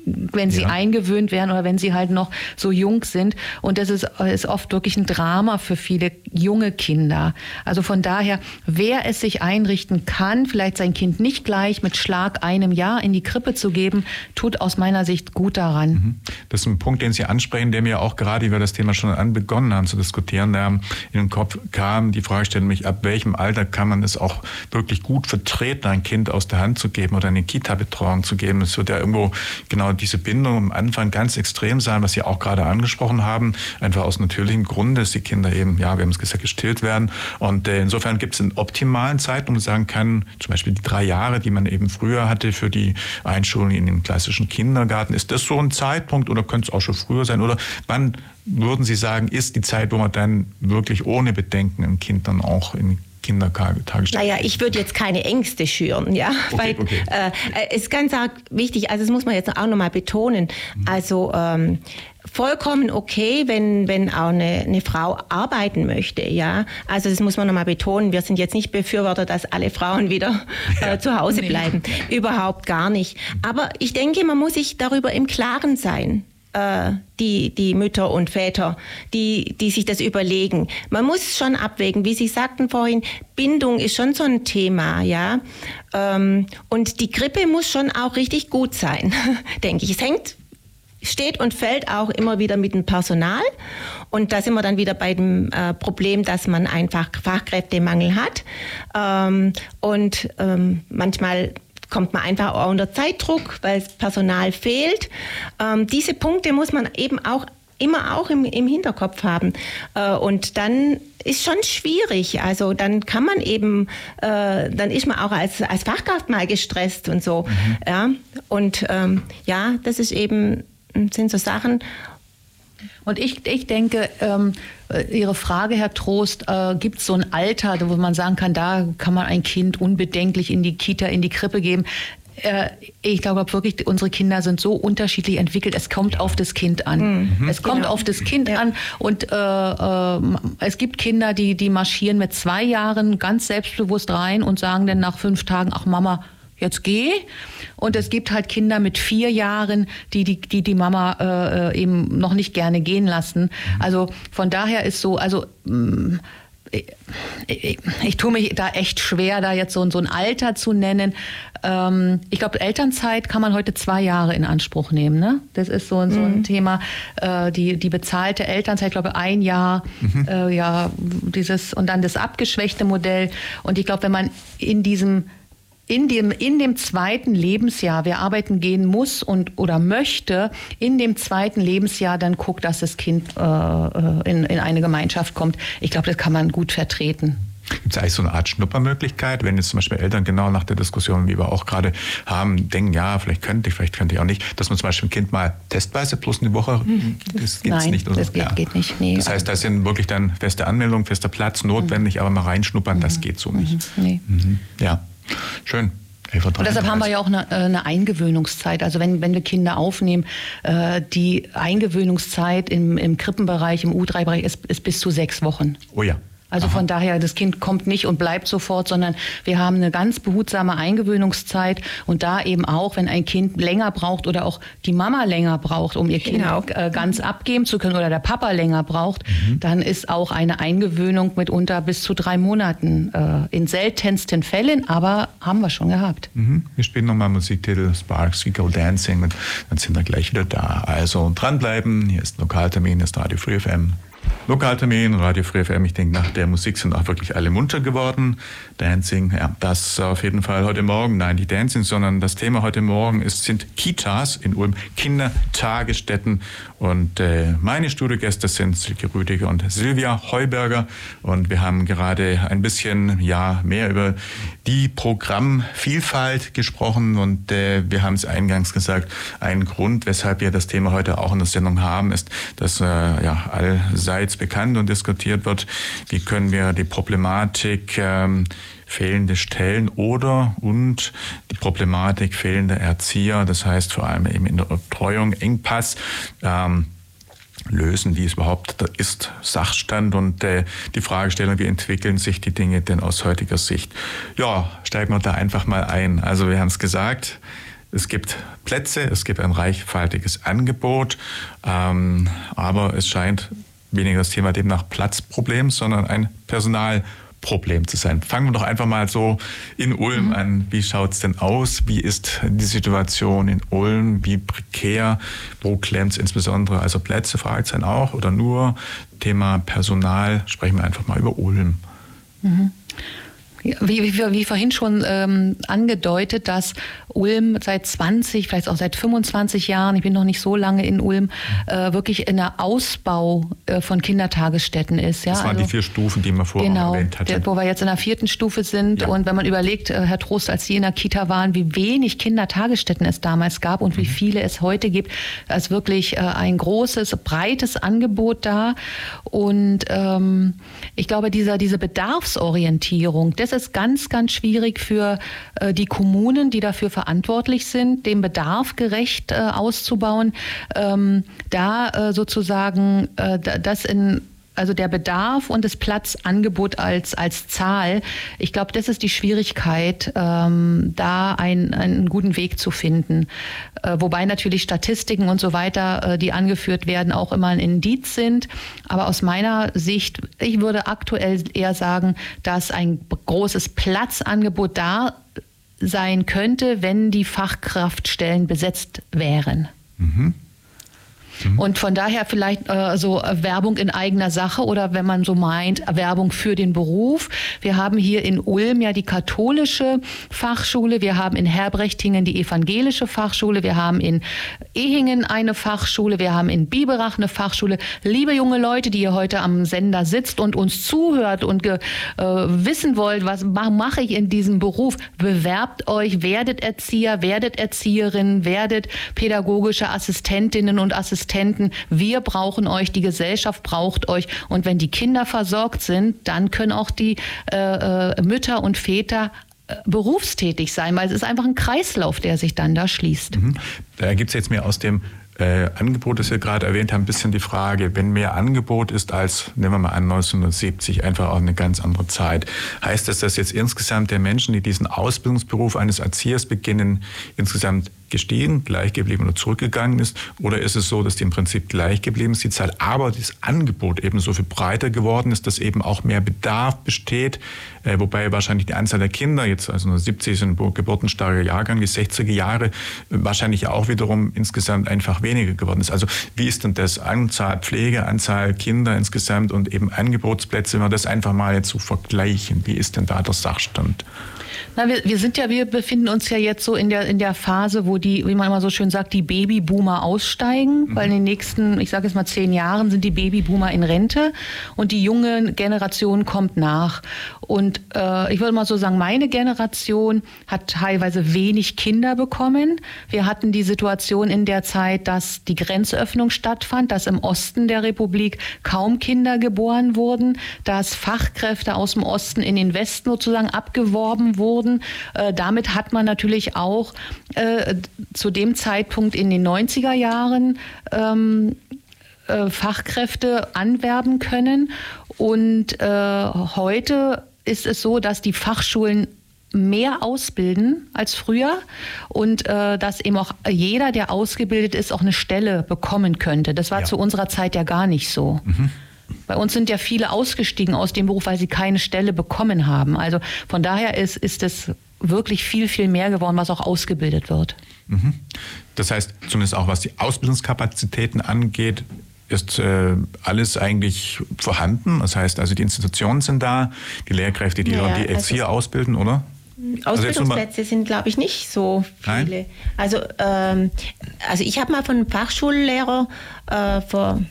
wenn sie ja. eingewöhnt werden oder wenn sie halt noch so jung sind. Und das ist, ist oft wirklich ein Drama für viele junge Kinder. Also von daher, wer es sich einrichten kann, vielleicht sein Kind nicht gleich mit Schlag einem Jahr in die Krippe zu geben, tut aus meiner Sicht gut daran. Mhm. Das ist ein Punkt, den Sie ansprechen, der mir auch gerade, wie wir das Thema schon anbegonnen haben zu diskutieren, der in den Kopf kam. Die Frage stellt mich, ab welchem Alter kann man es auch wirklich gut vertreten, ein Kind aus der Hand zu geben oder eine Kita-Betreuung zu geben? Es wird ja irgendwo genau diese Bindung am Anfang ganz extrem sein, was Sie auch gerade angesprochen haben, einfach aus natürlichem Grund, dass die Kinder eben, ja, wir haben es gesagt, gestillt werden. Und äh, insofern gibt es einen optimalen Zeitpunkt, wo man sagen kann, zum Beispiel die drei Jahre, die man eben früher hatte für die Einschulung in den klassischen Kindergarten. Ist das so ein Zeitpunkt oder könnte es auch schon früher sein? Oder wann würden Sie sagen, ist die Zeit, wo man dann wirklich ohne Bedenken ein Kind dann auch in Kindertagesstätten? Naja, ich würde jetzt keine Ängste schüren, ja. Okay, Weil okay. Äh, ist ganz wichtig, also das muss man jetzt auch nochmal betonen. Mhm. Also ähm, vollkommen okay, wenn, wenn auch eine, eine Frau arbeiten möchte, ja. Also das muss man nochmal betonen. Wir sind jetzt nicht Befürworter, dass alle Frauen wieder äh, zu Hause bleiben. Überhaupt gar nicht. Aber ich denke, man muss sich darüber im Klaren sein äh, die, die Mütter und Väter, die, die sich das überlegen. Man muss schon abwägen, wie Sie sagten vorhin, Bindung ist schon so ein Thema, ja. Ähm, und die Grippe muss schon auch richtig gut sein, denke ich. Es hängt, steht und fällt auch immer wieder mit dem Personal. Und da sind wir dann wieder bei dem äh, Problem, dass man einfach Fachkräftemangel hat. Ähm, und ähm, manchmal kommt man einfach auch unter Zeitdruck, weil das Personal fehlt. Ähm, diese Punkte muss man eben auch immer auch im, im Hinterkopf haben. Äh, und dann ist schon schwierig. Also dann kann man eben, äh, dann ist man auch als, als Fachkraft mal gestresst und so. Mhm. Ja. Und ähm, ja, das ist eben, sind so Sachen. Und ich, ich denke, ähm, äh, Ihre Frage, Herr Trost, äh, gibt es so ein Alter, wo man sagen kann, da kann man ein Kind unbedenklich in die Kita, in die Krippe geben? Äh, ich glaube wirklich, unsere Kinder sind so unterschiedlich entwickelt. Es kommt auf das Kind an. Mhm. Es kommt genau. auf das Kind ja. an. Und äh, äh, es gibt Kinder, die, die marschieren mit zwei Jahren ganz selbstbewusst rein und sagen dann nach fünf Tagen, ach Mama, jetzt geh. Und es gibt halt Kinder mit vier Jahren, die die, die, die Mama äh, äh eben noch nicht gerne gehen lassen. Also von daher ist so, also mh, mm, ich, ich, ich, tue mich da echt schwer, da jetzt so, so ein Alter zu nennen. Ähm, ich glaube, Elternzeit kann man heute zwei Jahre in Anspruch nehmen. Ne? Das ist so, so ein mhm. Thema. Äh, die, die bezahlte Elternzeit, ich glaube, ein Jahr, mhm. äh, ja, dieses und dann das abgeschwächte Modell. Und ich glaube, wenn man in diesem in dem, in dem zweiten Lebensjahr, wer arbeiten gehen muss und oder möchte, in dem zweiten Lebensjahr dann guckt, dass das Kind äh, äh in, in eine Gemeinschaft kommt. Ich glaube, das kann man gut vertreten. Gibt es eigentlich so eine Art Schnuppermöglichkeit, wenn jetzt zum Beispiel Eltern genau nach der Diskussion, wie wir auch gerade haben, denken, ja, vielleicht könnte ich, vielleicht könnte ich auch nicht, dass man zum Beispiel ein Kind mal testweise plus eine Woche, mhm. das geht nicht. Oder? das geht, ja. geht nicht. Nee. Das heißt, da sind wirklich dann feste Anmeldungen, fester Platz notwendig, mhm. aber mal reinschnuppern, mhm. das geht so nicht. Mhm. Nee. Mhm. Ja. Schön. Und deshalb haben wir ja auch eine, äh, eine, Eingewöhnungszeit. Also wenn, wenn wir Kinder aufnehmen, äh, die Eingewöhnungszeit im, im Krippenbereich, im U3-Bereich ist, ist bis zu sechs Wochen. Oh ja. Also Aha. von daher, das Kind kommt nicht und bleibt sofort, sondern wir haben eine ganz behutsame Eingewöhnungszeit und da eben auch, wenn ein Kind länger braucht oder auch die Mama länger braucht, um ihr genau. Kind äh, ganz abgeben zu können oder der Papa länger braucht, mhm. dann ist auch eine Eingewöhnung mitunter bis zu drei Monaten äh, in seltensten Fällen, aber haben wir schon gehabt. Mhm. Wir spielen nochmal Musiktitel Sparks, We Go Dancing und dann sind wir gleich wieder da. Also dranbleiben, hier ist Lokaltermin, hier ist Radio Free FM. Lokaltermin, Radio Free FM, ich denke, nach der Musik sind auch wirklich alle munter geworden. Dancing, ja, das auf jeden Fall heute Morgen. Nein, die Dancing, sondern das Thema heute Morgen ist, sind Kitas in Ulm, Kindertagesstätten. Und äh, meine Studiogäste sind Silke Rüdiger und Silvia Heuberger. Und wir haben gerade ein bisschen ja, mehr über die Programmvielfalt gesprochen. Und äh, wir haben es eingangs gesagt, ein Grund, weshalb wir das Thema heute auch in der Sendung haben, ist, dass äh, ja, allseits bekannt und diskutiert wird, wie können wir die Problematik ähm, fehlende Stellen oder und die Problematik fehlender Erzieher, das heißt vor allem eben in der Betreuung Engpass. Ähm, lösen, wie es überhaupt ist, Sachstand und äh, die Fragestellung, wie entwickeln sich die Dinge denn aus heutiger Sicht. Ja, steigen wir da einfach mal ein. Also wir haben es gesagt, es gibt Plätze, es gibt ein reichhaltiges Angebot, ähm, aber es scheint weniger das Thema demnach Platzproblem, sondern ein Personalproblem Problem zu sein. Fangen wir doch einfach mal so in Ulm mhm. an. Wie schaut es denn aus? Wie ist die Situation in Ulm? Wie prekär? Wo klemmt es insbesondere? Also Plätze, Fragezeichen auch oder nur Thema Personal? Sprechen wir einfach mal über Ulm. Mhm. Wie, wie, wie, vorhin schon ähm, angedeutet, dass Ulm seit 20, vielleicht auch seit 25 Jahren, ich bin noch nicht so lange in Ulm, äh, wirklich in der Ausbau äh, von Kindertagesstätten ist. Ja? Das waren also, die vier Stufen, die man vorher genau, erwähnt hatte. Der, wo wir jetzt in der vierten Stufe sind. Ja. Und wenn man überlegt, äh, Herr Trost, als Sie in der Kita waren, wie wenig Kindertagesstätten es damals gab und mhm. wie viele es heute gibt, ist wirklich äh, ein großes, breites Angebot da. Und ähm, ich glaube, dieser, diese Bedarfsorientierung, das ist ganz, ganz schwierig für äh, die Kommunen, die dafür verantwortlich sind, den Bedarf gerecht äh, auszubauen, ähm, da äh, sozusagen äh, das in also der Bedarf und das Platzangebot als, als Zahl, ich glaube, das ist die Schwierigkeit, ähm, da ein, einen guten Weg zu finden. Äh, wobei natürlich Statistiken und so weiter, äh, die angeführt werden, auch immer ein Indiz sind. Aber aus meiner Sicht, ich würde aktuell eher sagen, dass ein großes Platzangebot da sein könnte, wenn die Fachkraftstellen besetzt wären. Mhm. Mhm. Und von daher vielleicht äh, so Werbung in eigener Sache oder wenn man so meint, Werbung für den Beruf. Wir haben hier in Ulm ja die katholische Fachschule, wir haben in Herbrechtingen die evangelische Fachschule, wir haben in Ehingen eine Fachschule, wir haben in Biberach eine Fachschule. Liebe junge Leute, die ihr heute am Sender sitzt und uns zuhört und äh, wissen wollt, was mache ich in diesem Beruf, bewerbt euch, werdet Erzieher, werdet Erzieherinnen, werdet pädagogische Assistentinnen und Assistenten Assistenten. Wir brauchen euch, die Gesellschaft braucht euch. Und wenn die Kinder versorgt sind, dann können auch die äh, äh Mütter und Väter äh, berufstätig sein, weil es ist einfach ein Kreislauf, der sich dann da schließt. Mhm. Da ergibt es jetzt mehr aus dem äh, Angebot, das wir gerade erwähnt haben, ein bisschen die Frage, wenn mehr Angebot ist als, nehmen wir mal an, 1970, einfach auch eine ganz andere Zeit, heißt das, dass jetzt insgesamt der Menschen, die diesen Ausbildungsberuf eines Erziehers beginnen, insgesamt gestiegen, gleich geblieben oder zurückgegangen ist? Oder ist es so, dass die im Prinzip gleich geblieben ist, die Zahl, aber das Angebot eben so viel breiter geworden ist, dass eben auch mehr Bedarf besteht, äh, wobei wahrscheinlich die Anzahl der Kinder, jetzt also 70 ist ein geburtenstarker Jahrgang, die 60er Jahre, äh, wahrscheinlich auch wiederum insgesamt einfach weniger geworden ist. Also wie ist denn das Anzahl Pflege, Anzahl Kinder insgesamt und eben Angebotsplätze, wenn wir das einfach mal jetzt so vergleichen, wie ist denn da der Sachstand? Na, wir, wir sind ja, wir befinden uns ja jetzt so in der, in der Phase, wo die, wie man immer so schön sagt, die Babyboomer aussteigen, mhm. weil in den nächsten, ich sage jetzt mal zehn Jahren sind die Babyboomer in Rente und die junge Generation kommt nach. Und äh, ich würde mal so sagen, meine Generation hat teilweise wenig Kinder bekommen. Wir hatten die Situation in der Zeit, dass die Grenzöffnung stattfand, dass im Osten der Republik kaum Kinder geboren wurden, dass Fachkräfte aus dem Osten in den Westen sozusagen abgeworben wurden wurden. Äh, damit hat man natürlich auch äh, zu dem Zeitpunkt in den 90er Jahren ähm, äh, Fachkräfte anwerben können. Und äh, heute ist es so, dass die Fachschulen mehr ausbilden als früher und äh, dass eben auch jeder, der ausgebildet ist, auch eine Stelle bekommen könnte. Das war Ja. zu unserer Zeit ja gar nicht so. Bei uns sind ja viele ausgestiegen aus dem Beruf, weil sie keine Stelle bekommen haben. Also von daher ist, ist es wirklich viel, viel mehr geworden, was auch ausgebildet wird. Das heißt, zumindest auch was die Ausbildungskapazitäten angeht, ist äh, alles eigentlich vorhanden. Das heißt, also die Institutionen sind da, die Lehrkräfte, die Naja, die also- Erzieher ausbilden, oder? Also Ausbildungsplätze sind, glaube ich, nicht so Nein? viele. Also, ähm, also ich habe mal von einem Fachschullehrer äh, vor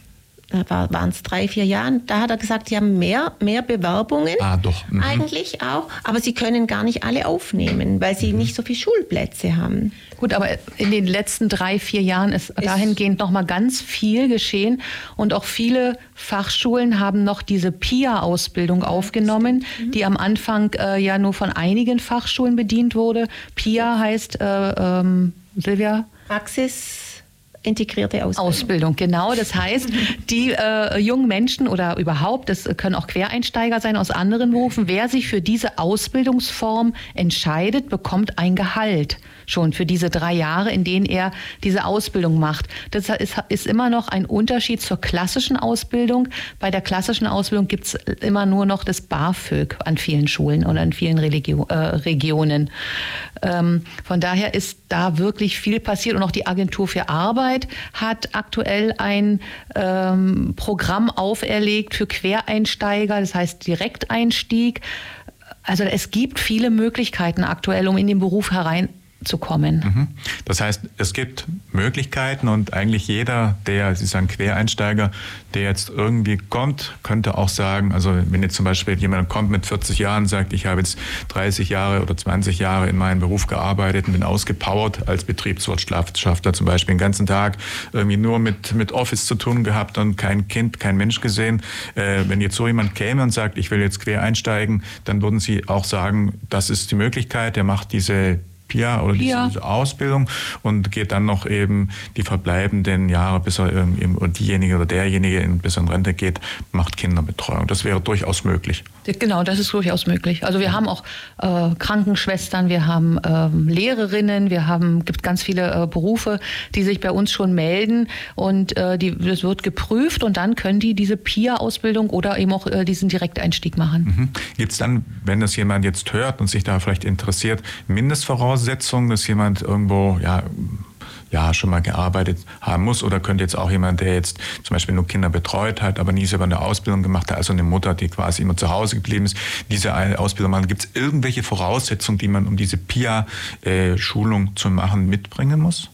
waren es drei, vier Jahren, da hat er gesagt, sie haben mehr, mehr Bewerbungen Ah, doch. Mhm. eigentlich auch, aber sie können gar nicht alle aufnehmen, weil Mhm. sie nicht so viele Schulplätze haben. Gut, aber in den letzten drei, vier Jahren ist dahingehend noch mal ganz viel geschehen und auch viele Fachschulen haben noch diese PIA-Ausbildung aufgenommen, die am Anfang äh, ja nur von einigen Fachschulen bedient wurde. PIA heißt, äh, ähm, Silvia? Praxis integrierte Ausbildung. Ausbildung, genau. Das heißt, die äh, jungen Menschen oder überhaupt, das können auch Quereinsteiger sein aus anderen Berufen, wer sich für diese Ausbildungsform entscheidet, bekommt ein Gehalt schon für diese drei Jahre, in denen er diese Ausbildung macht. Das ist, ist immer noch ein Unterschied zur klassischen Ausbildung. Bei der klassischen Ausbildung gibt es immer nur noch das BAföG an vielen Schulen oder in vielen Religio äh, Regionen. Ähm, von daher ist da wirklich viel passiert und auch die Agentur für Arbeit hat aktuell ein ähm, Programm auferlegt für Quereinsteiger, das heißt Direkteinstieg. Also es gibt viele Möglichkeiten aktuell, um in den Beruf hereinzukommen. Mhm. Das heißt, es gibt Möglichkeiten und eigentlich jeder, der, Sie sagen Quereinsteiger, der jetzt irgendwie kommt, könnte auch sagen, also wenn jetzt zum Beispiel jemand kommt mit 40 Jahren und sagt, ich habe jetzt 30 Jahre oder 20 Jahre in meinem Beruf gearbeitet und bin ausgepowert als Betriebswirtschaftler zum Beispiel den ganzen Tag irgendwie nur mit, mit Office zu tun gehabt und kein Kind, kein Mensch gesehen. Äh, wenn jetzt so jemand käme und sagt, ich will jetzt quer einsteigen, dann würden Sie auch sagen, das ist die Möglichkeit, der macht diese PIA oder diese Ausbildung und geht dann noch eben die verbleibenden Jahre, bis er ähm, eben, oder diejenige oder derjenige, in, bis er in Rente geht, macht Kinderbetreuung. Das wäre durchaus möglich. Genau, das ist durchaus möglich. Also wir haben auch äh, Krankenschwestern, wir haben ähm, Lehrerinnen, wir haben gibt ganz viele äh, Berufe, die sich bei uns schon melden und äh, die, das wird geprüft und dann können die diese PIA-Ausbildung oder eben auch äh, diesen Direkteinstieg machen. Mhm. Gibt es dann, wenn das jemand jetzt hört und sich da vielleicht interessiert, Mindestvoraussetzungen, dass jemand irgendwo ja, ja schon mal gearbeitet haben muss? Oder könnte jetzt auch jemand, der jetzt zum Beispiel nur Kinder betreut hat, aber nie selber eine Ausbildung gemacht hat, also eine Mutter, die quasi immer zu Hause geblieben ist, diese eine Ausbildung machen? Gibt es irgendwelche Voraussetzungen, die man, um diese PIA-Schulung zu machen, mitbringen muss?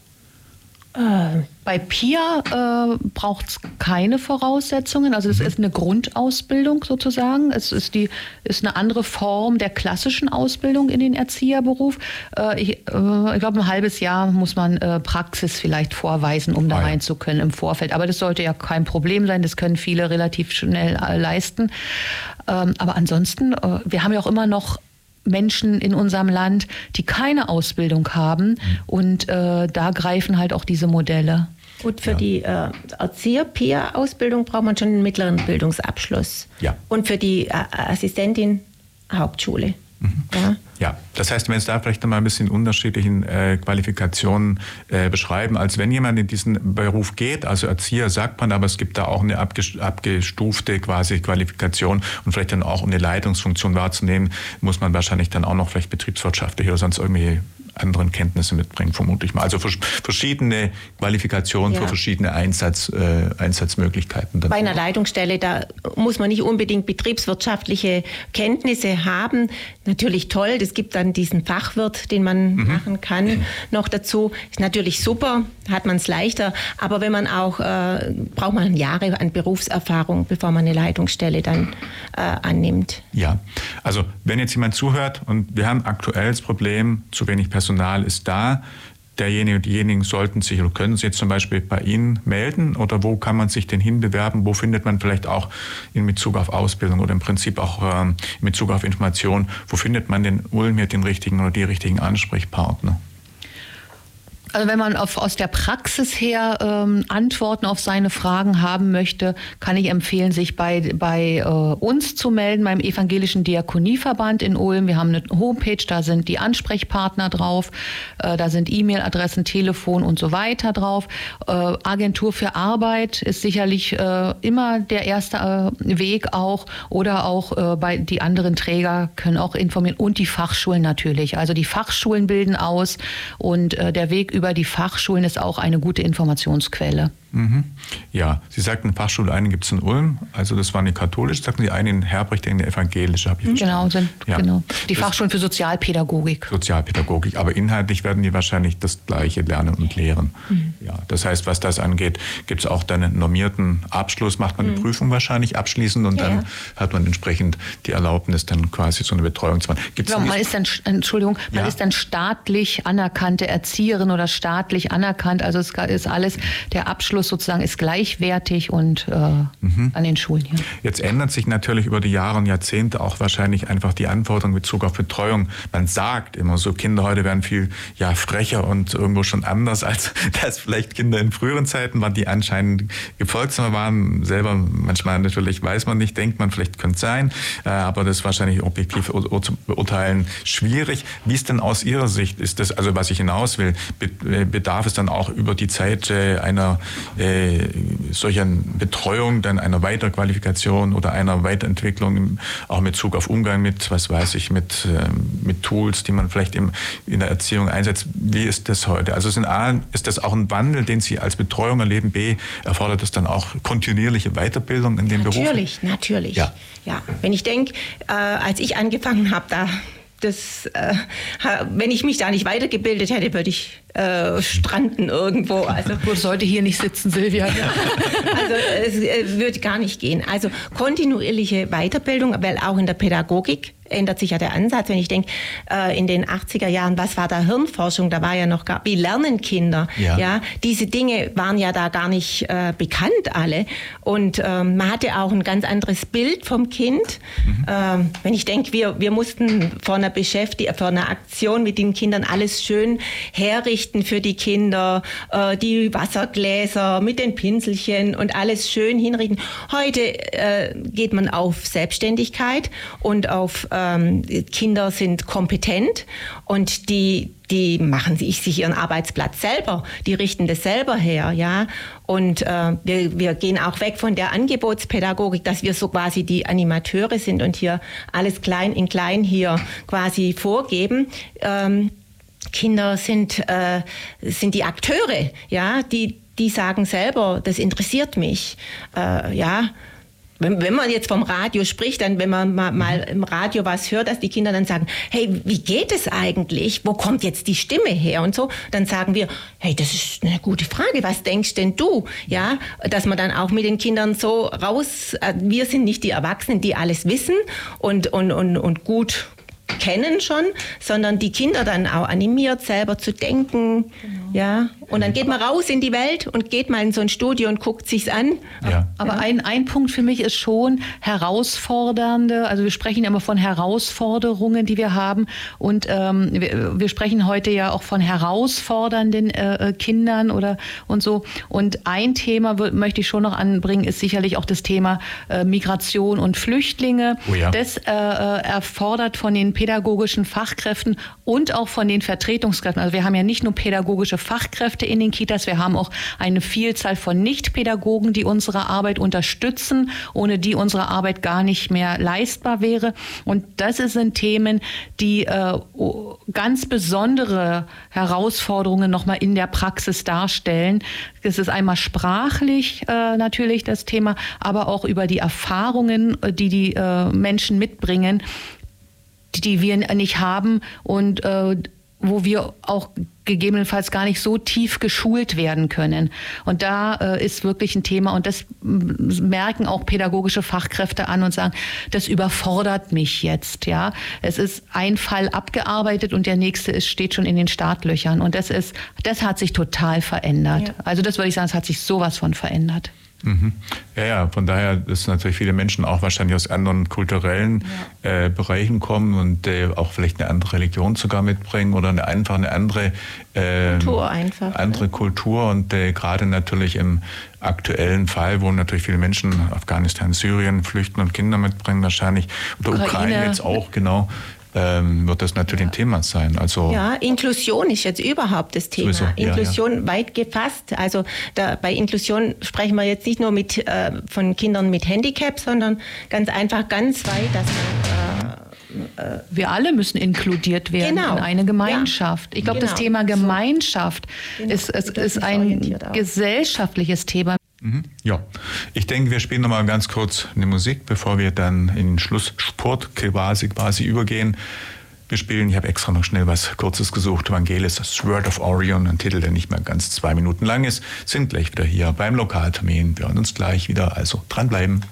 Bei PIA äh, braucht es keine Voraussetzungen. Also es ist eine Grundausbildung sozusagen. Es ist, die, ist eine andere Form der klassischen Ausbildung in den Erzieherberuf. Äh, ich äh, ich glaube, ein halbes Jahr muss man äh, Praxis vielleicht vorweisen, um da Ah rein zu können im Vorfeld. Aber das sollte ja kein Problem sein. Das können viele relativ schnell äh, leisten. Ähm, aber ansonsten, äh, wir haben ja auch immer noch Menschen in unserem Land, die keine Ausbildung haben. Und äh, da greifen halt auch diese Modelle. Gut, für die äh, Erzieher-PIA-Ausbildung braucht man schon einen mittleren Bildungsabschluss. Ja. Und für die äh, Assistentin Hauptschule. Ja. Ja, das heißt, wenn es da vielleicht noch mal ein bisschen unterschiedlichen äh, Qualifikationen äh, beschreiben, als wenn jemand in diesen Beruf geht, also Erzieher sagt man, aber es gibt da auch eine abges- abgestufte quasi Qualifikation und vielleicht dann auch um eine Leitungsfunktion wahrzunehmen, muss man wahrscheinlich dann auch noch vielleicht betriebswirtschaftliche oder sonst irgendwie anderen Kenntnisse mitbringen, vermute ich mal. Also vers- verschiedene Qualifikationen Ja. für verschiedene Einsatz, äh, Einsatzmöglichkeiten. Bei einer Leitungsstelle, da muss man nicht unbedingt betriebswirtschaftliche Kenntnisse haben. Natürlich toll, es gibt dann diesen Fachwirt, den man machen kann. Noch dazu ist natürlich super, hat man es leichter. Aber wenn man auch, äh, braucht man Jahre an Berufserfahrung, bevor man eine Leitungsstelle dann äh, annimmt. Ja, also wenn jetzt jemand zuhört und wir haben aktuell das Problem, zu wenig Personal ist da, derjenige und diejenigen sollten sich oder können sich jetzt zum Beispiel bei Ihnen melden oder wo kann man sich denn hinbewerben? Wo findet man vielleicht auch in Bezug auf Ausbildung oder im Prinzip auch ähm, in Bezug auf Information, wo findet man den Ulm hier den richtigen oder die richtigen Ansprechpartner? Also wenn man auf, aus der Praxis her ähm, Antworten auf seine Fragen haben möchte, kann ich empfehlen, sich bei, bei äh, uns zu melden, beim Evangelischen Diakonieverband in Ulm. Wir haben eine Homepage, da sind die Ansprechpartner drauf, äh, da sind E-Mail-Adressen, Telefon und so weiter drauf. Äh, Agentur für Arbeit ist sicherlich äh, immer der erste äh, Weg auch oder auch äh, bei die anderen Träger können auch informieren und die Fachschulen natürlich. Also die Fachschulen bilden aus und der Weg über die Fachschulen ist auch eine gute Informationsquelle. Mhm. Ja, Sie sagten, Fachschule eine gibt es in Ulm, also das war eine katholische, sagten Sie eine in Herbrecht, eine evangelische. Habe ich genau, sind, ja. genau. Die das Fachschulen für Sozialpädagogik. Sozialpädagogik, aber inhaltlich werden die wahrscheinlich das Gleiche lernen und lehren. Mhm. Ja, das heißt, was das angeht, gibt es auch dann einen normierten Abschluss, macht man mhm. eine Prüfung wahrscheinlich abschließend und ja. dann hat man entsprechend die Erlaubnis, dann quasi so eine Betreuung zu machen. Gibt's ja, man ist dann, Entschuldigung, man ist dann staatlich anerkannte Erzieherin oder staatlich anerkannt, also es ist alles der Abschluss Abschluss sozusagen ist gleichwertig und äh, mhm. an den Schulen hier. Jetzt ändert sich natürlich über die Jahre und Jahrzehnte auch wahrscheinlich einfach die Anforderungen in Bezug auf Betreuung. Man sagt immer so, Kinder heute werden viel ja, frecher und irgendwo schon anders, als das vielleicht Kinder in früheren Zeiten waren, die anscheinend gefolgsamer waren. Selber manchmal natürlich weiß man nicht, denkt man, vielleicht könnte es sein, äh, aber das ist wahrscheinlich objektiv zu beurteilen schwierig. Wie ist denn aus Ihrer Sicht, ist das, also was ich hinaus will, äh, bedarf es dann auch über die Zeit äh, einer äh, solcher Betreuung, dann einer Weiterqualifikation oder einer Weiterentwicklung, auch mit Zug auf Umgang mit, was weiß ich, mit, äh, mit Tools, die man vielleicht im, in der Erziehung einsetzt. Wie ist das heute? Also sind A, ist das auch ein Wandel, den Sie als Betreuung erleben? B, erfordert das dann auch kontinuierliche Weiterbildung in dem natürlich, Beruf? Natürlich, natürlich. Ja. ja. Wenn ich denke, äh, als ich angefangen habe, da das, äh, wenn ich mich da nicht weitergebildet hätte, würde ich äh, stranden irgendwo. Also du sollte hier nicht sitzen, Silvia. also es äh, würde gar nicht gehen. Also kontinuierliche Weiterbildung, weil auch in der Pädagogik ändert sich ja der Ansatz. Wenn ich denke, äh, in den 80er Jahren, was war da Hirnforschung? Da war ja noch gar, wie lernen Kinder? Ja. ja diese Dinge waren ja da gar nicht äh, bekannt alle. Und ähm, man hatte auch ein ganz anderes Bild vom Kind. Mhm. Ähm, wenn ich denke, wir, wir mussten vor einer Beschäftigung, vor einer Aktion mit den Kindern alles schön herrichten für die Kinder, äh, die Wassergläser mit den Pinselchen und alles schön hinrichten. Heute äh, geht man auf Selbstständigkeit und auf ähm, Kinder sind kompetent und die die machen sich ihren Arbeitsplatz selber, die richten das selber her, ja. Und äh, wir, wir gehen auch weg von der Angebotspädagogik, dass wir so quasi die Animateure sind und hier alles klein in klein hier quasi vorgeben. Ähm, Kinder sind, äh, sind die Akteure, ja, die, die sagen selber, das interessiert mich, äh, ja. Wenn, wenn man jetzt vom Radio spricht, dann wenn man mal, mal, im Radio was hört, dass die Kinder dann sagen, hey, wie geht es eigentlich? Wo kommt jetzt die Stimme her und so, dann sagen wir, hey, das ist eine gute Frage. Was denkst denn du? Ja, dass man dann auch mit den Kindern so raus, äh, wir sind nicht die Erwachsenen, die alles wissen und und und und gut kennen schon, sondern die Kinder dann auch animiert, selber zu denken. Genau. Ja, und dann geht man raus in die Welt und geht mal in so ein Studio und guckt sich's an. Ja. Aber ein, ein Punkt für mich ist schon herausfordernde, also wir sprechen immer von Herausforderungen, die wir haben. Und ähm, wir, wir, sprechen heute ja auch von herausfordernden äh, äh Kindern oder und so. Und ein Thema möchte ich schon noch anbringen, ist sicherlich auch das Thema äh, Migration und Flüchtlinge. Oh ja. Das äh, äh erfordert von den pädagogischen Fachkräften und auch von den Vertretungskräften. Also wir haben ja nicht nur pädagogische Fachkräfte in den Kitas, wir haben auch eine Vielzahl von Nichtpädagogen, die unsere Arbeit unterstützen, ohne die unsere Arbeit gar nicht mehr leistbar wäre. Und das sind Themen, die äh, ganz besondere Herausforderungen nochmal in der Praxis darstellen. Das ist einmal sprachlich äh, natürlich das Thema, aber auch über die Erfahrungen, äh, die die äh, Menschen mitbringen, die wir nicht haben und äh, wo wir auch gegebenenfalls gar nicht so tief geschult werden können. Und da äh, ist wirklich ein Thema und das merken auch pädagogische Fachkräfte an und sagen, das überfordert mich jetzt. Ja, es ist ein Fall abgearbeitet und der nächste ist, steht schon in den Startlöchern und das ist, das hat sich total verändert. Ja. Also das würde ich sagen, es hat sich sowas von verändert. Mhm. Ja, ja, von daher, dass natürlich viele Menschen auch wahrscheinlich aus anderen kulturellen ja. äh, Bereichen kommen und äh, auch vielleicht eine andere Religion sogar mitbringen oder eine, einfach eine andere äh, Kultur einfach. Andere ne? Kultur und äh, gerade natürlich im aktuellen Fall, wo natürlich viele Menschen Afghanistan, Syrien flüchten und Kinder mitbringen wahrscheinlich oder Ukraine, Ukraine jetzt auch genau ähm, wird das natürlich ein Thema sein. Also ja, Inklusion ist jetzt überhaupt das Thema. Sowieso, Inklusion ja, ja. weit gefasst. Also da, bei Inklusion sprechen wir jetzt nicht nur mit, äh, von Kindern mit Handicap, sondern ganz einfach ganz weit, dass man äh, wir alle müssen inkludiert werden genau. in eine Gemeinschaft. Ja. Ich glaube, genau. das Thema Gemeinschaft so. ist, ist, ist ein gesellschaftliches Thema. Mhm. Ja, ich denke, wir spielen nochmal ganz kurz eine Musik, bevor wir dann in den Schlusssport quasi, quasi übergehen. Wir spielen, ich habe extra noch schnell was Kurzes gesucht, Vangelis, Sword of Orion, ein Titel, der nicht mehr ganz zwei Minuten lang ist, sind gleich wieder hier beim Lokaltermin. Wir hören uns gleich wieder, also dranbleiben.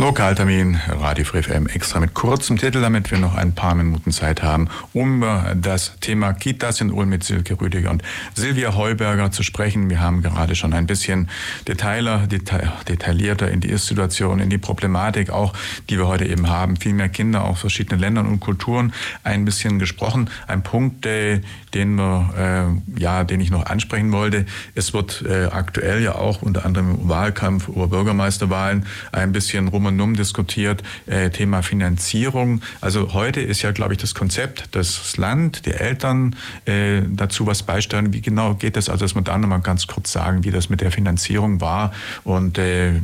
Lokaltermin, Radio Free FM extra mit kurzem Titel, damit wir noch ein paar Minuten Zeit haben, um das Thema Kitas in Ulm mit Silke Rüdiger und Silvia Heuberger zu sprechen. Wir haben gerade schon ein bisschen detailer, detail, detaillierter in die Ist-Situation, in die Problematik auch, die wir heute eben haben. Viel mehr Kinder aus verschiedenen Ländern und Kulturen ein bisschen gesprochen. Ein Punkt, den wir, äh, ja, den ich noch ansprechen wollte. Es wird äh, aktuell ja auch unter anderem im Wahlkampf über Bürgermeisterwahlen ein bisschen rum um diskutiert, äh, Thema Finanzierung. Also heute ist ja, glaube ich, das Konzept, dass das Land, die Eltern äh, dazu was beisteuern. Wie genau geht das? Also, dass wir da nochmal ganz kurz sagen, wie das mit der Finanzierung war und äh,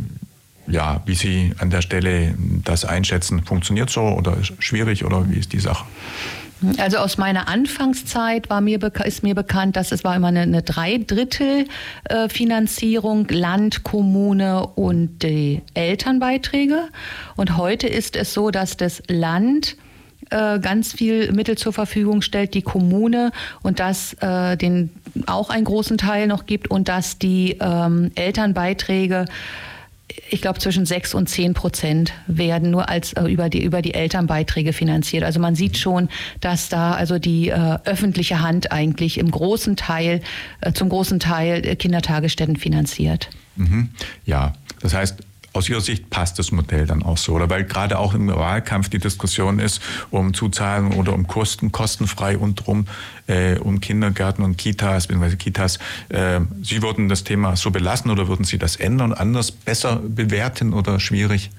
ja, wie Sie an der Stelle das einschätzen. Funktioniert so oder schwierig oder wie ist die Sache? Also aus meiner Anfangszeit war mir, ist mir bekannt, dass es war immer eine, eine Dreidrittel-Finanzierung, Land, Kommune und die Elternbeiträge. Und heute ist es so, dass das Land äh, ganz viel Mittel zur Verfügung stellt, die Kommune und dass äh, den auch einen großen Teil noch gibt und dass die ähm, Elternbeiträge ich glaube, zwischen sechs und zehn Prozent werden nur als äh, über, die, über die Elternbeiträge finanziert. Also man sieht schon, dass da also die äh, öffentliche Hand eigentlich im großen Teil, äh, zum großen Teil äh, Kindertagesstätten finanziert. Mhm. Ja, das heißt, aus Ihrer Sicht passt das Modell dann auch so? Oder weil gerade auch im Wahlkampf die Diskussion ist um Zuzahlung oder um Kosten, kostenfrei und drum äh, um Kindergärten und Kitas, beziehungsweise Kitas. Äh, Sie würden das Thema so belassen oder würden Sie das ändern, anders, besser bewerten oder schwierig?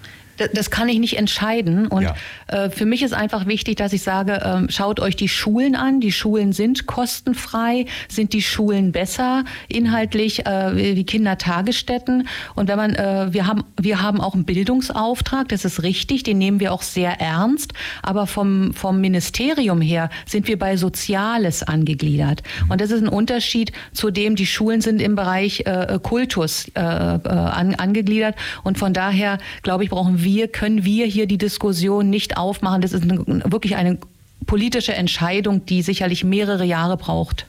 Das kann ich nicht entscheiden. Und ja. äh, für mich ist einfach wichtig, dass ich sage, ähm, schaut euch die Schulen an. Die Schulen sind kostenfrei. Sind die Schulen besser inhaltlich äh, wie Kindertagesstätten? Und wenn man, äh, wir haben, wir haben auch einen Bildungsauftrag. Das ist richtig. Den nehmen wir auch sehr ernst. Aber vom, vom Ministerium her sind wir bei Soziales angegliedert. Mhm. Und das ist ein Unterschied zu dem, die Schulen sind im Bereich äh, Kultus äh, äh, an, angegliedert. Und von daher, glaube ich, brauchen wir wir, können wir hier die Diskussion nicht aufmachen. Das ist eine, wirklich eine politische Entscheidung, die sicherlich mehrere Jahre braucht.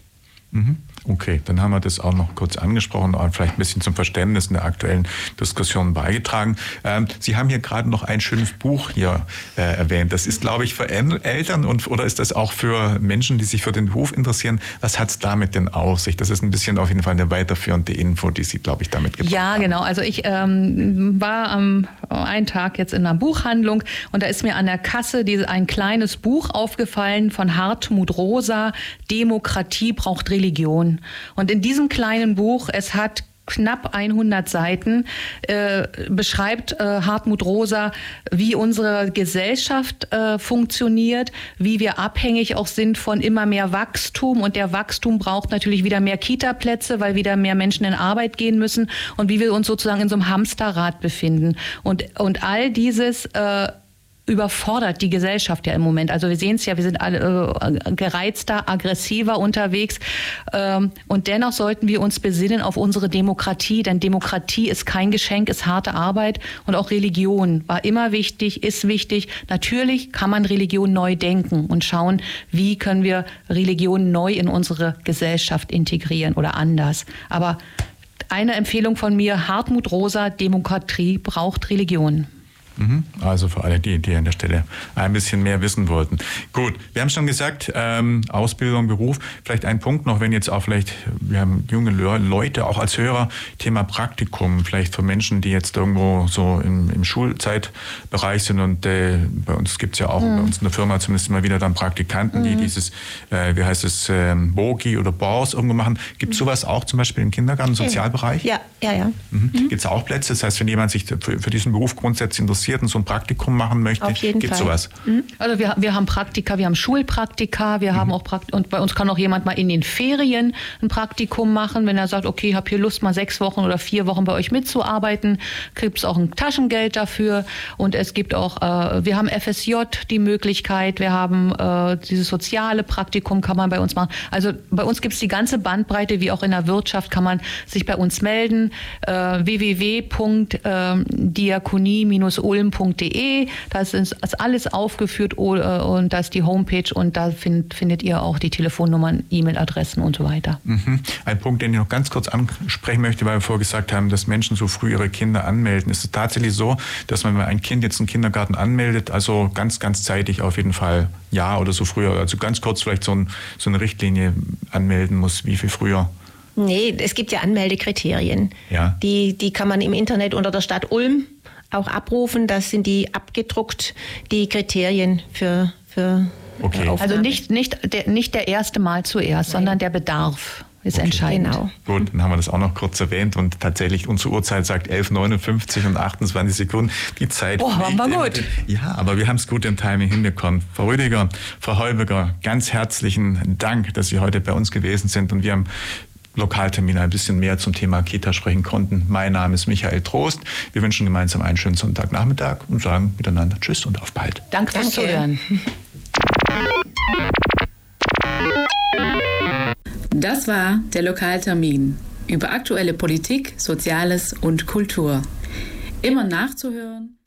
Mhm. Okay, dann haben wir das auch noch kurz angesprochen und vielleicht ein bisschen zum Verständnis in der aktuellen Diskussion beigetragen. Ähm, Sie haben hier gerade noch ein schönes Buch hier äh, erwähnt. Das ist, glaube ich, für Eltern und oder ist das auch für Menschen, die sich für den Beruf interessieren? Was hat es damit denn auf sich? Das ist ein bisschen auf jeden Fall eine weiterführende Info, die Sie, glaube ich, damit gebracht ja, haben. Ja, genau. Also ich ähm, war am einen Tag jetzt in einer Buchhandlung und da ist mir an der Kasse diese, ein kleines Buch aufgefallen von Hartmut Rosa, Demokratie braucht Religion. Und in diesem kleinen Buch, es hat knapp 100 Seiten äh, beschreibt äh, Hartmut Rosa, wie unsere Gesellschaft äh, funktioniert, wie wir abhängig auch sind von immer mehr Wachstum. Und der Wachstum braucht natürlich wieder mehr Kita-Plätze, weil wieder mehr Menschen in Arbeit gehen müssen und wie wir uns sozusagen in so einem Hamsterrad befinden. Und und all dieses äh, überfordert die Gesellschaft ja im Moment. Also wir sehen es ja, wir sind alle äh, gereizter, aggressiver unterwegs. Ähm, und dennoch sollten wir uns besinnen auf unsere Demokratie, denn Demokratie ist kein Geschenk, ist harte Arbeit und auch Religion war immer wichtig, ist wichtig. Natürlich kann man Religion neu denken und schauen, wie können wir Religion neu in unsere Gesellschaft integrieren oder anders. Aber eine Empfehlung von mir, Hartmut Rosa, Demokratie braucht Religion. Mhm. Also für alle die, die an der Stelle ein bisschen mehr wissen wollten. Gut, wir haben schon gesagt, ähm, Ausbildung, Beruf. Vielleicht ein Punkt noch, wenn jetzt auch vielleicht, wir haben junge Leute auch als Hörer, Thema Praktikum, vielleicht für Menschen, die jetzt irgendwo so im, im Schulzeitbereich sind und äh, bei uns gibt es ja auch mhm. bei uns in der Firma zumindest immer wieder dann Praktikanten, die mhm. dieses, äh, wie heißt es, ähm, Bogi oder Bors irgendwo machen. Gibt es mhm. sowas auch zum Beispiel im Kindergarten, Sozialbereich? Ja, ja, ja. Mhm. mhm. Gibt es auch Plätze? Das heißt, wenn jemand sich für, für diesen Beruf grundsätzlich interessiert und so ein Praktikum machen möchte, gibt es sowas? Mhm. Also wir, wir haben Praktika, wir haben Schulpraktika, wir haben auch Prakt und bei uns kann auch jemand mal in den Ferien ein Praktikum machen, wenn er sagt, okay, ich habe hier Lust, mal sechs Wochen oder vier Wochen bei euch mitzuarbeiten, gibt es auch ein Taschengeld dafür und es gibt auch, äh, wir haben FSJ die Möglichkeit, wir haben äh, dieses soziale Praktikum kann man bei uns machen. Also bei uns gibt es die ganze Bandbreite, wie auch in der Wirtschaft kann man sich bei uns melden. Äh, www.diakonie-ulm.de. Da ist alles aufgeführt äh, und da ist die Homepage und da find, findet ihr auch die Telefonnummern, E-Mail-Adressen und so weiter. Mhm. Ein Punkt, den ich noch ganz kurz ansprechen möchte, weil wir vorher gesagt haben, dass Menschen so früh ihre Kinder anmelden. Ist es tatsächlich so, dass man, wenn ein Kind jetzt einen Kindergarten anmeldet, also ganz, ganz zeitig auf jeden Fall ja oder so früher, also ganz kurz vielleicht so, ein, so eine Richtlinie anmelden muss, wie viel früher? Nee, es gibt ja Anmeldekriterien. Ja. Die, die kann man im Internet unter der Stadt Ulm auch abrufen. Das sind die abgedruckt, die Kriterien für, für okay. Also nicht, nicht, der, nicht der erste Mal zuerst, Nein. sondern der Bedarf ist okay. entscheidend. Genau. Gut, dann haben wir das auch noch kurz erwähnt und tatsächlich unsere Uhrzeit sagt 11.59 und 28 Sekunden. Die Zeit. Oh, waren wir gut. Ja, aber wir haben es gut im Timing hinbekommen. Frau Rüdiger, Frau Heuberger, ganz herzlichen Dank, dass Sie heute bei uns gewesen sind und wir haben Lokaltermin ein bisschen mehr zum Thema Kita sprechen konnten. Mein Name ist Michael Trost. Wir wünschen gemeinsam einen schönen Sonntagnachmittag und sagen miteinander Tschüss und auf bald. Danke fürs Zuhören. Das war der Lokaltermin über aktuelle Politik, Soziales und Kultur. Immer nachzuhören